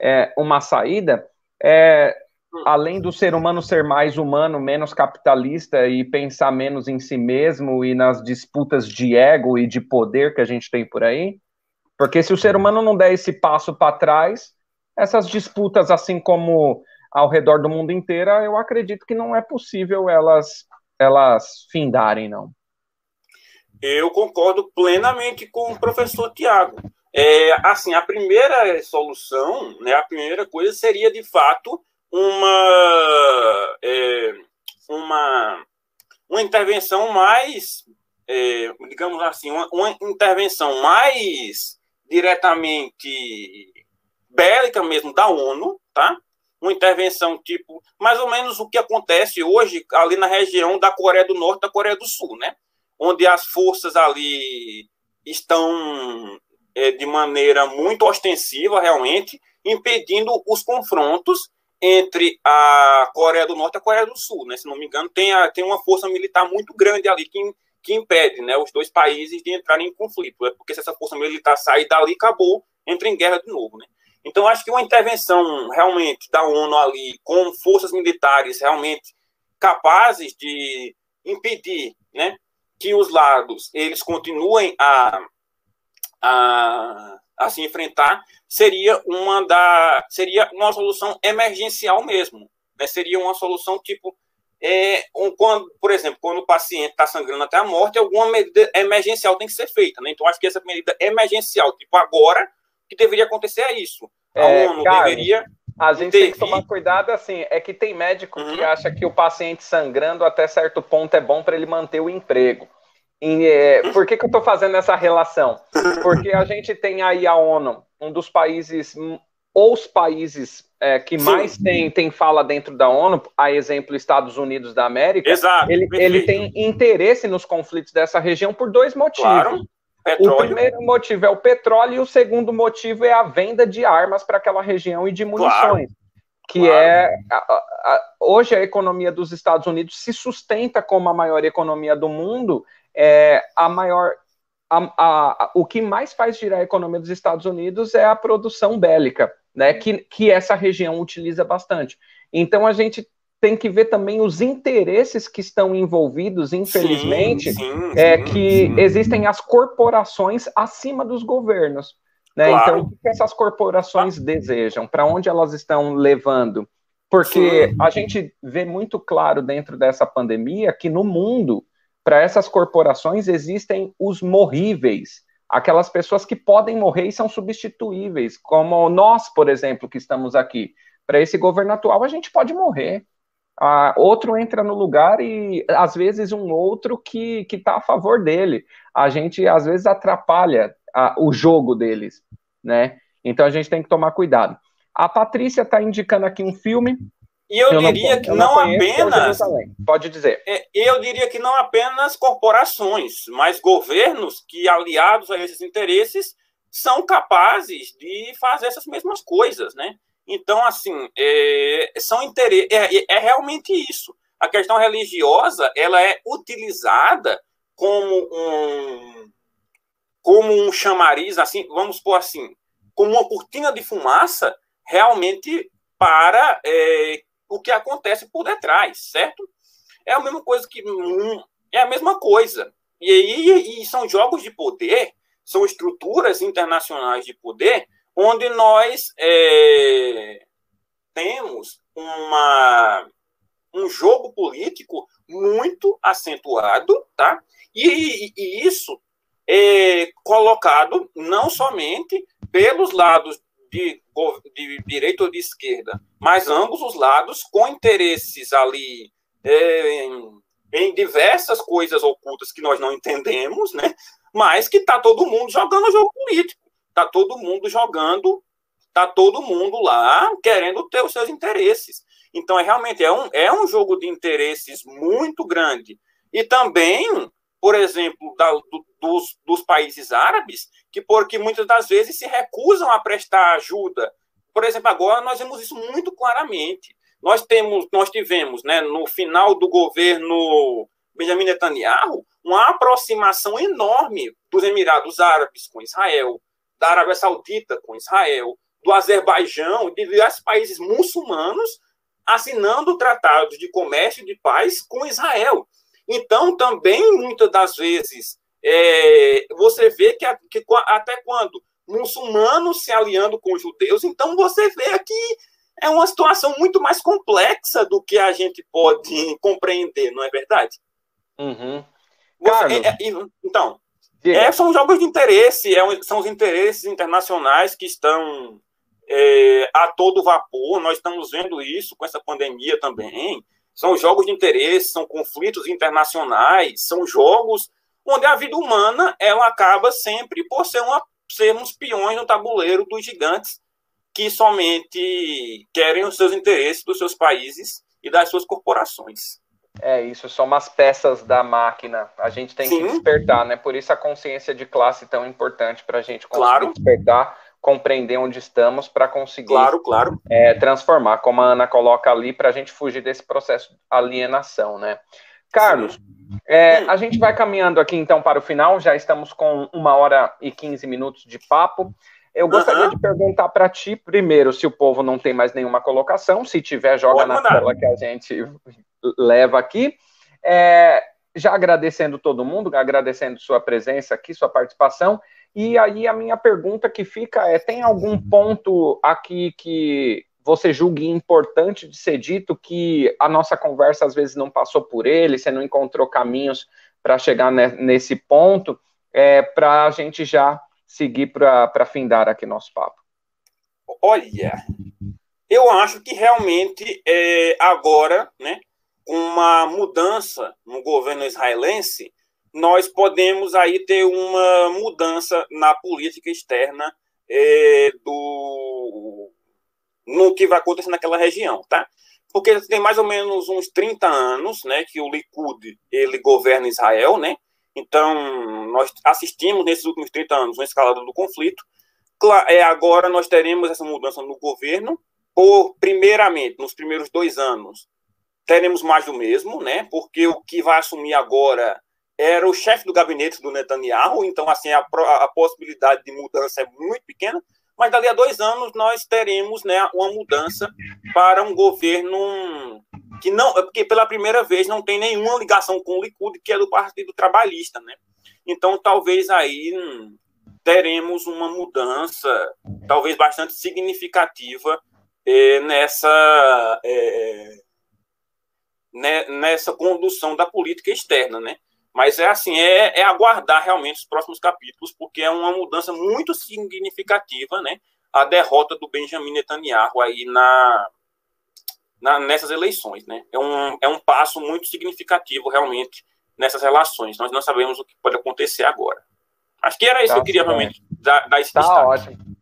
é, uma saída? É, além do ser humano ser mais humano, menos capitalista e pensar menos em si mesmo e nas disputas de ego e de poder que a gente tem por aí? Porque se o ser humano não der esse passo para trás, essas disputas, assim como ao redor do mundo inteiro, eu acredito que não é possível elas, elas findarem, não. Eu concordo plenamente com o professor Tiago. É, assim, a primeira solução, né, a primeira coisa seria, de fato, uma, é, uma, uma intervenção mais, é, digamos assim, uma, uma intervenção mais diretamente bélica mesmo da ONU, tá? Uma intervenção tipo, mais ou menos o que acontece hoje ali na região da Coreia do Norte da Coreia do Sul, né? Onde as forças ali estão é, de maneira muito ostensiva, realmente, impedindo os confrontos entre a Coreia do Norte e a Coreia do Sul, né? Se não me engano, tem, a, tem uma força militar muito grande ali que, que impede, né, os dois países de entrarem em conflito. É porque se essa força militar sair dali, acabou, entra em guerra de novo, né? Então, acho que uma intervenção realmente da ONU ali, com forças militares realmente capazes de impedir, né, que os lados eles continuem a, a, a se enfrentar, seria uma da seria uma solução emergencial mesmo, né? Seria uma solução tipo é, um, quando, por exemplo, quando o paciente está sangrando até a morte, alguma medida emergencial tem que ser feita, né? Então acho que essa medida emergencial, tipo agora, que deveria acontecer é isso. A é, ONU cara, deveria a gente tem que tomar cuidado, assim, é que tem médico uhum. que acha que o paciente sangrando até certo ponto é bom para ele manter o emprego. E, é, por que, que eu estou fazendo essa relação? Porque a gente tem aí a ONU, um dos países, ou os países é, que mais tem, tem fala dentro da ONU, a exemplo Estados Unidos da América, Exato, ele, ele tem interesse nos conflitos dessa região por dois motivos. Claro. Petróleo. O primeiro motivo é o petróleo e o segundo motivo é a venda de armas para aquela região e de munições. Claro. Que claro. é. A, a, hoje a economia dos Estados Unidos se sustenta como a maior economia do mundo, é, a maior. A, o que mais faz girar a economia dos Estados Unidos é a produção bélica, né? Que, que essa região utiliza bastante. Então a gente tem que ver também os interesses que estão envolvidos, infelizmente, sim, sim, é sim, que existem as corporações acima dos governos. Né? Claro. Então, o que essas corporações ah. desejam? Para onde elas estão levando? Porque a gente vê muito claro dentro dessa pandemia que no mundo, para essas corporações, existem os morríveis, aquelas pessoas que podem morrer e são substituíveis, como nós, por exemplo, que estamos aqui. Para esse governo atual, a gente pode morrer ah, outro entra no lugar e às vezes um outro que está a favor dele. A gente às vezes atrapalha a, o jogo deles, né? Então a gente tem que tomar cuidado. A Patrícia está indicando aqui um filme. E eu, eu diria não, que não, não apenas. Pode dizer. É, eu diria que não apenas corporações, mas governos que, aliados a esses interesses, são capazes de fazer essas mesmas coisas, né? Então, assim, é, são interesse, é, é, realmente isso. A questão religiosa ela é utilizada como um, como um chamariz, assim, vamos pôr assim, como uma cortina de fumaça, realmente para é, o que acontece por detrás, certo? É a mesma coisa que hum, é a mesma coisa. E aí e são jogos de poder, são estruturas internacionais de poder onde nós é, temos uma, um jogo político muito acentuado, tá? E, e isso é colocado não somente pelos lados de, de direita ou de esquerda, mas ambos os lados com interesses ali é, em, em diversas coisas ocultas que nós não entendemos, né? Mas que está todo mundo jogando jogo político tá todo mundo jogando, tá todo mundo lá querendo ter os seus interesses. Então, é realmente é um, é um jogo de interesses muito grande. E também, por exemplo, da, do, dos, dos países árabes, que porque muitas das vezes se recusam a prestar ajuda. Por exemplo, agora nós vemos isso muito claramente. Nós temos, nós tivemos, né, no final do governo Benjamin Netanyahu, uma aproximação enorme dos Emirados Árabes com Israel, da Arábia Saudita com Israel, do Azerbaijão, de diversos países muçulmanos assinando tratados de comércio e de paz com Israel. Então, também, muitas das vezes, é, você vê que, que, até quando muçulmanos se aliando com judeus, então você vê aqui é uma situação muito mais complexa do que a gente pode compreender, não é verdade? Uhum. Você, é, é, então, é, são jogos de interesse, é, são os interesses internacionais que estão é, a todo vapor. Nós estamos vendo isso com essa pandemia também. São jogos de interesse, são conflitos internacionais, são jogos onde a vida humana ela acaba sempre por ser uma, sermos peões no tabuleiro dos gigantes que somente querem os seus interesses dos seus países e das suas corporações. É, isso são umas peças da máquina. A gente tem Sim. que despertar, né? Por isso a consciência de classe tão importante para a gente conseguir claro. despertar compreender onde estamos para conseguir claro, claro. É, transformar, como a Ana coloca ali, para a gente fugir desse processo de alienação, né? Carlos, é, a gente vai caminhando aqui então para o final, já estamos com uma hora e 15 minutos de papo. Eu gostaria uhum. de perguntar para ti, primeiro, se o povo não tem mais nenhuma colocação, se tiver, joga Pode na mandar. tela que a gente leva aqui. É, já agradecendo todo mundo, agradecendo sua presença aqui, sua participação. E aí a minha pergunta que fica é: tem algum ponto aqui que você julgue importante de ser dito que a nossa conversa às vezes não passou por ele, você não encontrou caminhos para chegar nesse ponto, é, para a gente já seguir para findar aqui nosso papo? Olha, eu acho que realmente é, agora, né, uma mudança no governo israelense, nós podemos aí ter uma mudança na política externa é, do no que vai acontecer naquela região, tá? Porque tem mais ou menos uns 30 anos, né, que o Likud ele governa Israel, né? Então, nós assistimos nesses últimos 30 anos uma escalada do conflito. É, agora nós teremos essa mudança no governo, por, primeiramente, nos primeiros dois anos, teremos mais do mesmo, né? Porque o que vai assumir agora era o chefe do gabinete do Netanyahu, então, assim, a, a possibilidade de mudança é muito pequena mas dali a dois anos nós teremos né, uma mudança para um governo que não, porque pela primeira vez não tem nenhuma ligação com o Likud, que é do Partido Trabalhista, né? Então talvez aí hum, teremos uma mudança, talvez bastante significativa é, nessa é, né, nessa condução da política externa, né? Mas é assim, é, é, aguardar realmente os próximos capítulos, porque é uma mudança muito significativa, né? A derrota do Benjamin Netanyahu aí na, na, nessas eleições, né? É um, é um passo muito significativo realmente nessas relações. Nós não sabemos o que pode acontecer agora. Acho que era isso tá, que eu queria realmente dar, dar esse tá destaque. ótimo.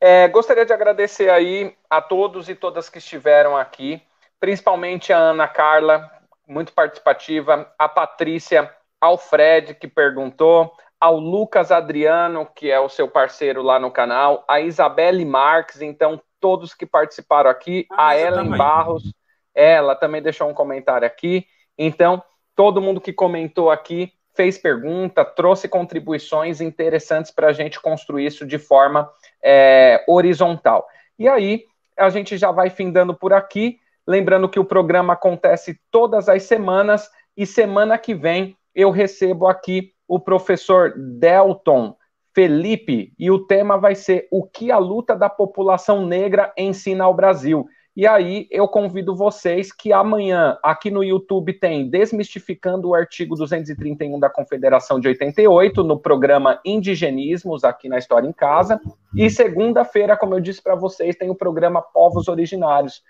É, gostaria de agradecer aí a todos e todas que estiveram aqui, principalmente a Ana Carla, muito participativa, a Patrícia, ao Fred, que perguntou, ao Lucas Adriano, que é o seu parceiro lá no canal, a Isabelle Marques, então todos que participaram aqui, ah, a Ellen também. Barros, ela também deixou um comentário aqui. Então, todo mundo que comentou aqui fez pergunta, trouxe contribuições interessantes para a gente construir isso de forma é, horizontal. E aí, a gente já vai findando por aqui. Lembrando que o programa acontece todas as semanas e semana que vem eu recebo aqui o professor Delton Felipe e o tema vai ser o que a luta da população negra ensina ao Brasil. E aí eu convido vocês que amanhã aqui no YouTube tem Desmistificando o artigo 231 da Confederação de 88 no programa Indigenismos aqui na História em Casa. E segunda-feira, como eu disse para vocês, tem o programa Povos Originários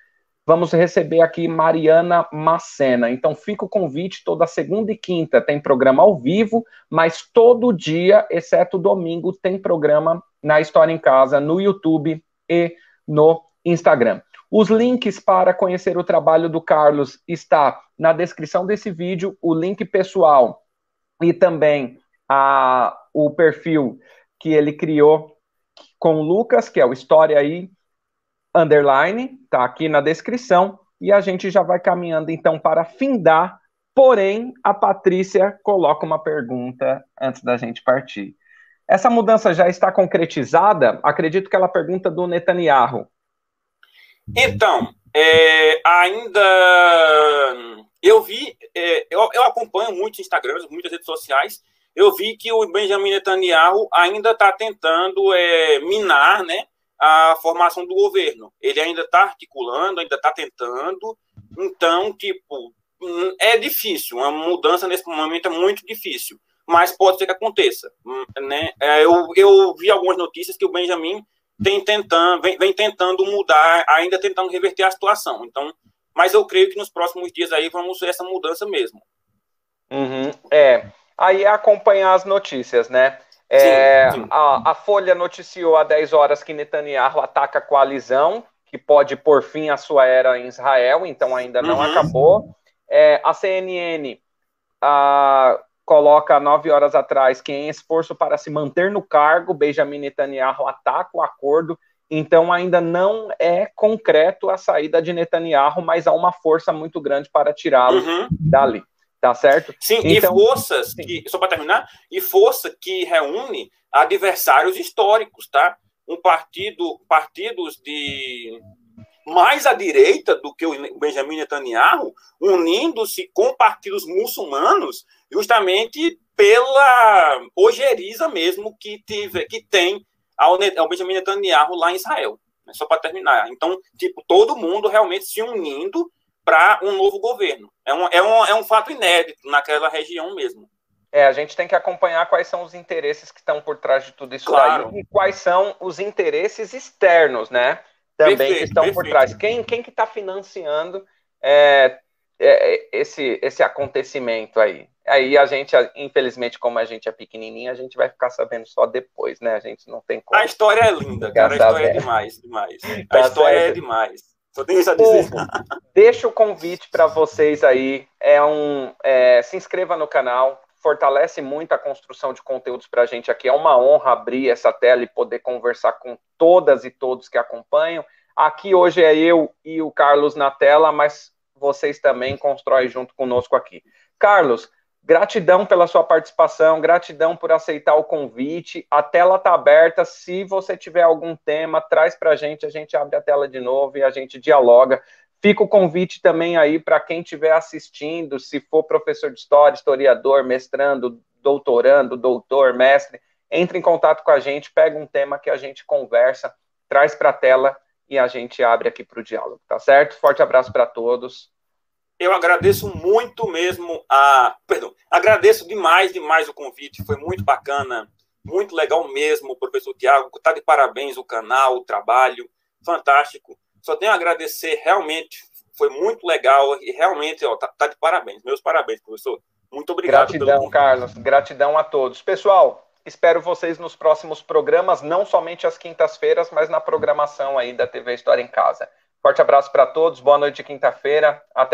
vamos receber aqui Mariana Macena. Então fica o convite, toda segunda e quinta tem programa ao vivo, mas todo dia, exceto domingo, tem programa na História em Casa, no YouTube e no Instagram. Os links para conhecer o trabalho do Carlos está na descrição desse vídeo, o link pessoal e também a, o perfil que ele criou com o Lucas, que é o História aí, underline, tá aqui na descrição, e a gente já vai caminhando então para findar. Porém, a Patrícia coloca uma pergunta antes da gente partir. Essa mudança já está concretizada? Acredito que ela pergunta do Netanyahu. Então, é, ainda eu vi, é, eu, eu, acompanho muitos Instagrams, muitas redes sociais. Eu vi que o Benjamin Netanyahu ainda está tentando é, minar, né, a formação do governo. Ele ainda está articulando, ainda está tentando. Então, tipo, hum, é difícil. Uma mudança nesse momento é muito difícil. Mas pode ser que aconteça. Hum, né? É, eu, eu vi algumas notícias que o Benjamin tem tentando, vem, vem tentando mudar, ainda tentando reverter a situação. Então, mas eu creio que nos próximos dias aí vamos ver essa mudança mesmo. Uhum, é. Aí acompanhar as notícias, né? É, sim, sim. A, a, Folha noticiou há 10 horas que Netanyahu ataca a coalizão, que pode pôr fim à sua era em Israel, então ainda não uhum. acabou. É, a CNN a, coloca nove horas atrás que em esforço para se manter no cargo, Benjamin Netanyahu ataca o acordo. Então ainda não é concreto a saída de Netanyahu, mas há uma força muito grande para tirá-lo uhum. dali. Tá certo? Sim, então, e forças, sim. Que, só para terminar, e força que reúne adversários históricos, tá? Um partido, partidos de mais à direita do que o Benjamin Netanyahu, unindo-se com partidos muçulmanos, justamente pela ojeriza mesmo que, tive, que tem ao, ao Benjamin Netanyahu lá em Israel. Né? Só para terminar. Então, tipo, todo mundo realmente se unindo para um novo governo. É um, é, um, é um fato inédito naquela região mesmo. É, a gente tem que acompanhar quais são os interesses que estão por trás de tudo isso claro. daí e quais são os interesses externos, né? também perfeito, que estão perfeito. por trás. Quem, quem que está financiando é, é, esse, esse acontecimento aí? Aí a gente, infelizmente, como a gente é pequenininho, a gente vai ficar sabendo só depois, né? A gente não tem como. A história é linda, cara. A história é demais, demais. Tá a história certo. é demais. Só tenho isso a dizer. Deixa o convite para vocês aí. É um, é, se inscreva no canal, fortalece muito a construção de conteúdos para a gente aqui. É uma honra abrir essa tela e poder conversar com todas e todos que acompanham. Aqui hoje é eu e o Carlos na tela, mas vocês também constroem junto conosco aqui. Carlos, gratidão pela sua participação, gratidão por aceitar o convite. A tela está aberta. Se você tiver algum tema, traz para a gente, a gente abre a tela de novo e a gente dialoga. Fica o convite também aí para quem estiver assistindo, se for professor de história, historiador, mestrando, doutorando, doutor, mestre, entre em contato com a gente, pega um tema que a gente conversa, traz para a tela e a gente abre aqui para o diálogo, tá certo? Forte abraço para todos. Eu agradeço muito mesmo a. Perdão, agradeço demais, demais o convite, foi muito bacana, muito legal mesmo, professor Tiago. Está de parabéns o canal, o trabalho, fantástico. Só tenho a agradecer, realmente, foi muito legal e realmente, ó, tá, tá de parabéns. Meus parabéns, professor. Muito obrigado. Gratidão, Carlos. Gratidão a todos. Pessoal, espero vocês nos próximos programas, não somente às quintas-feiras, mas na programação aí da TV História em Casa. Forte abraço para todos, boa noite quinta-feira. Até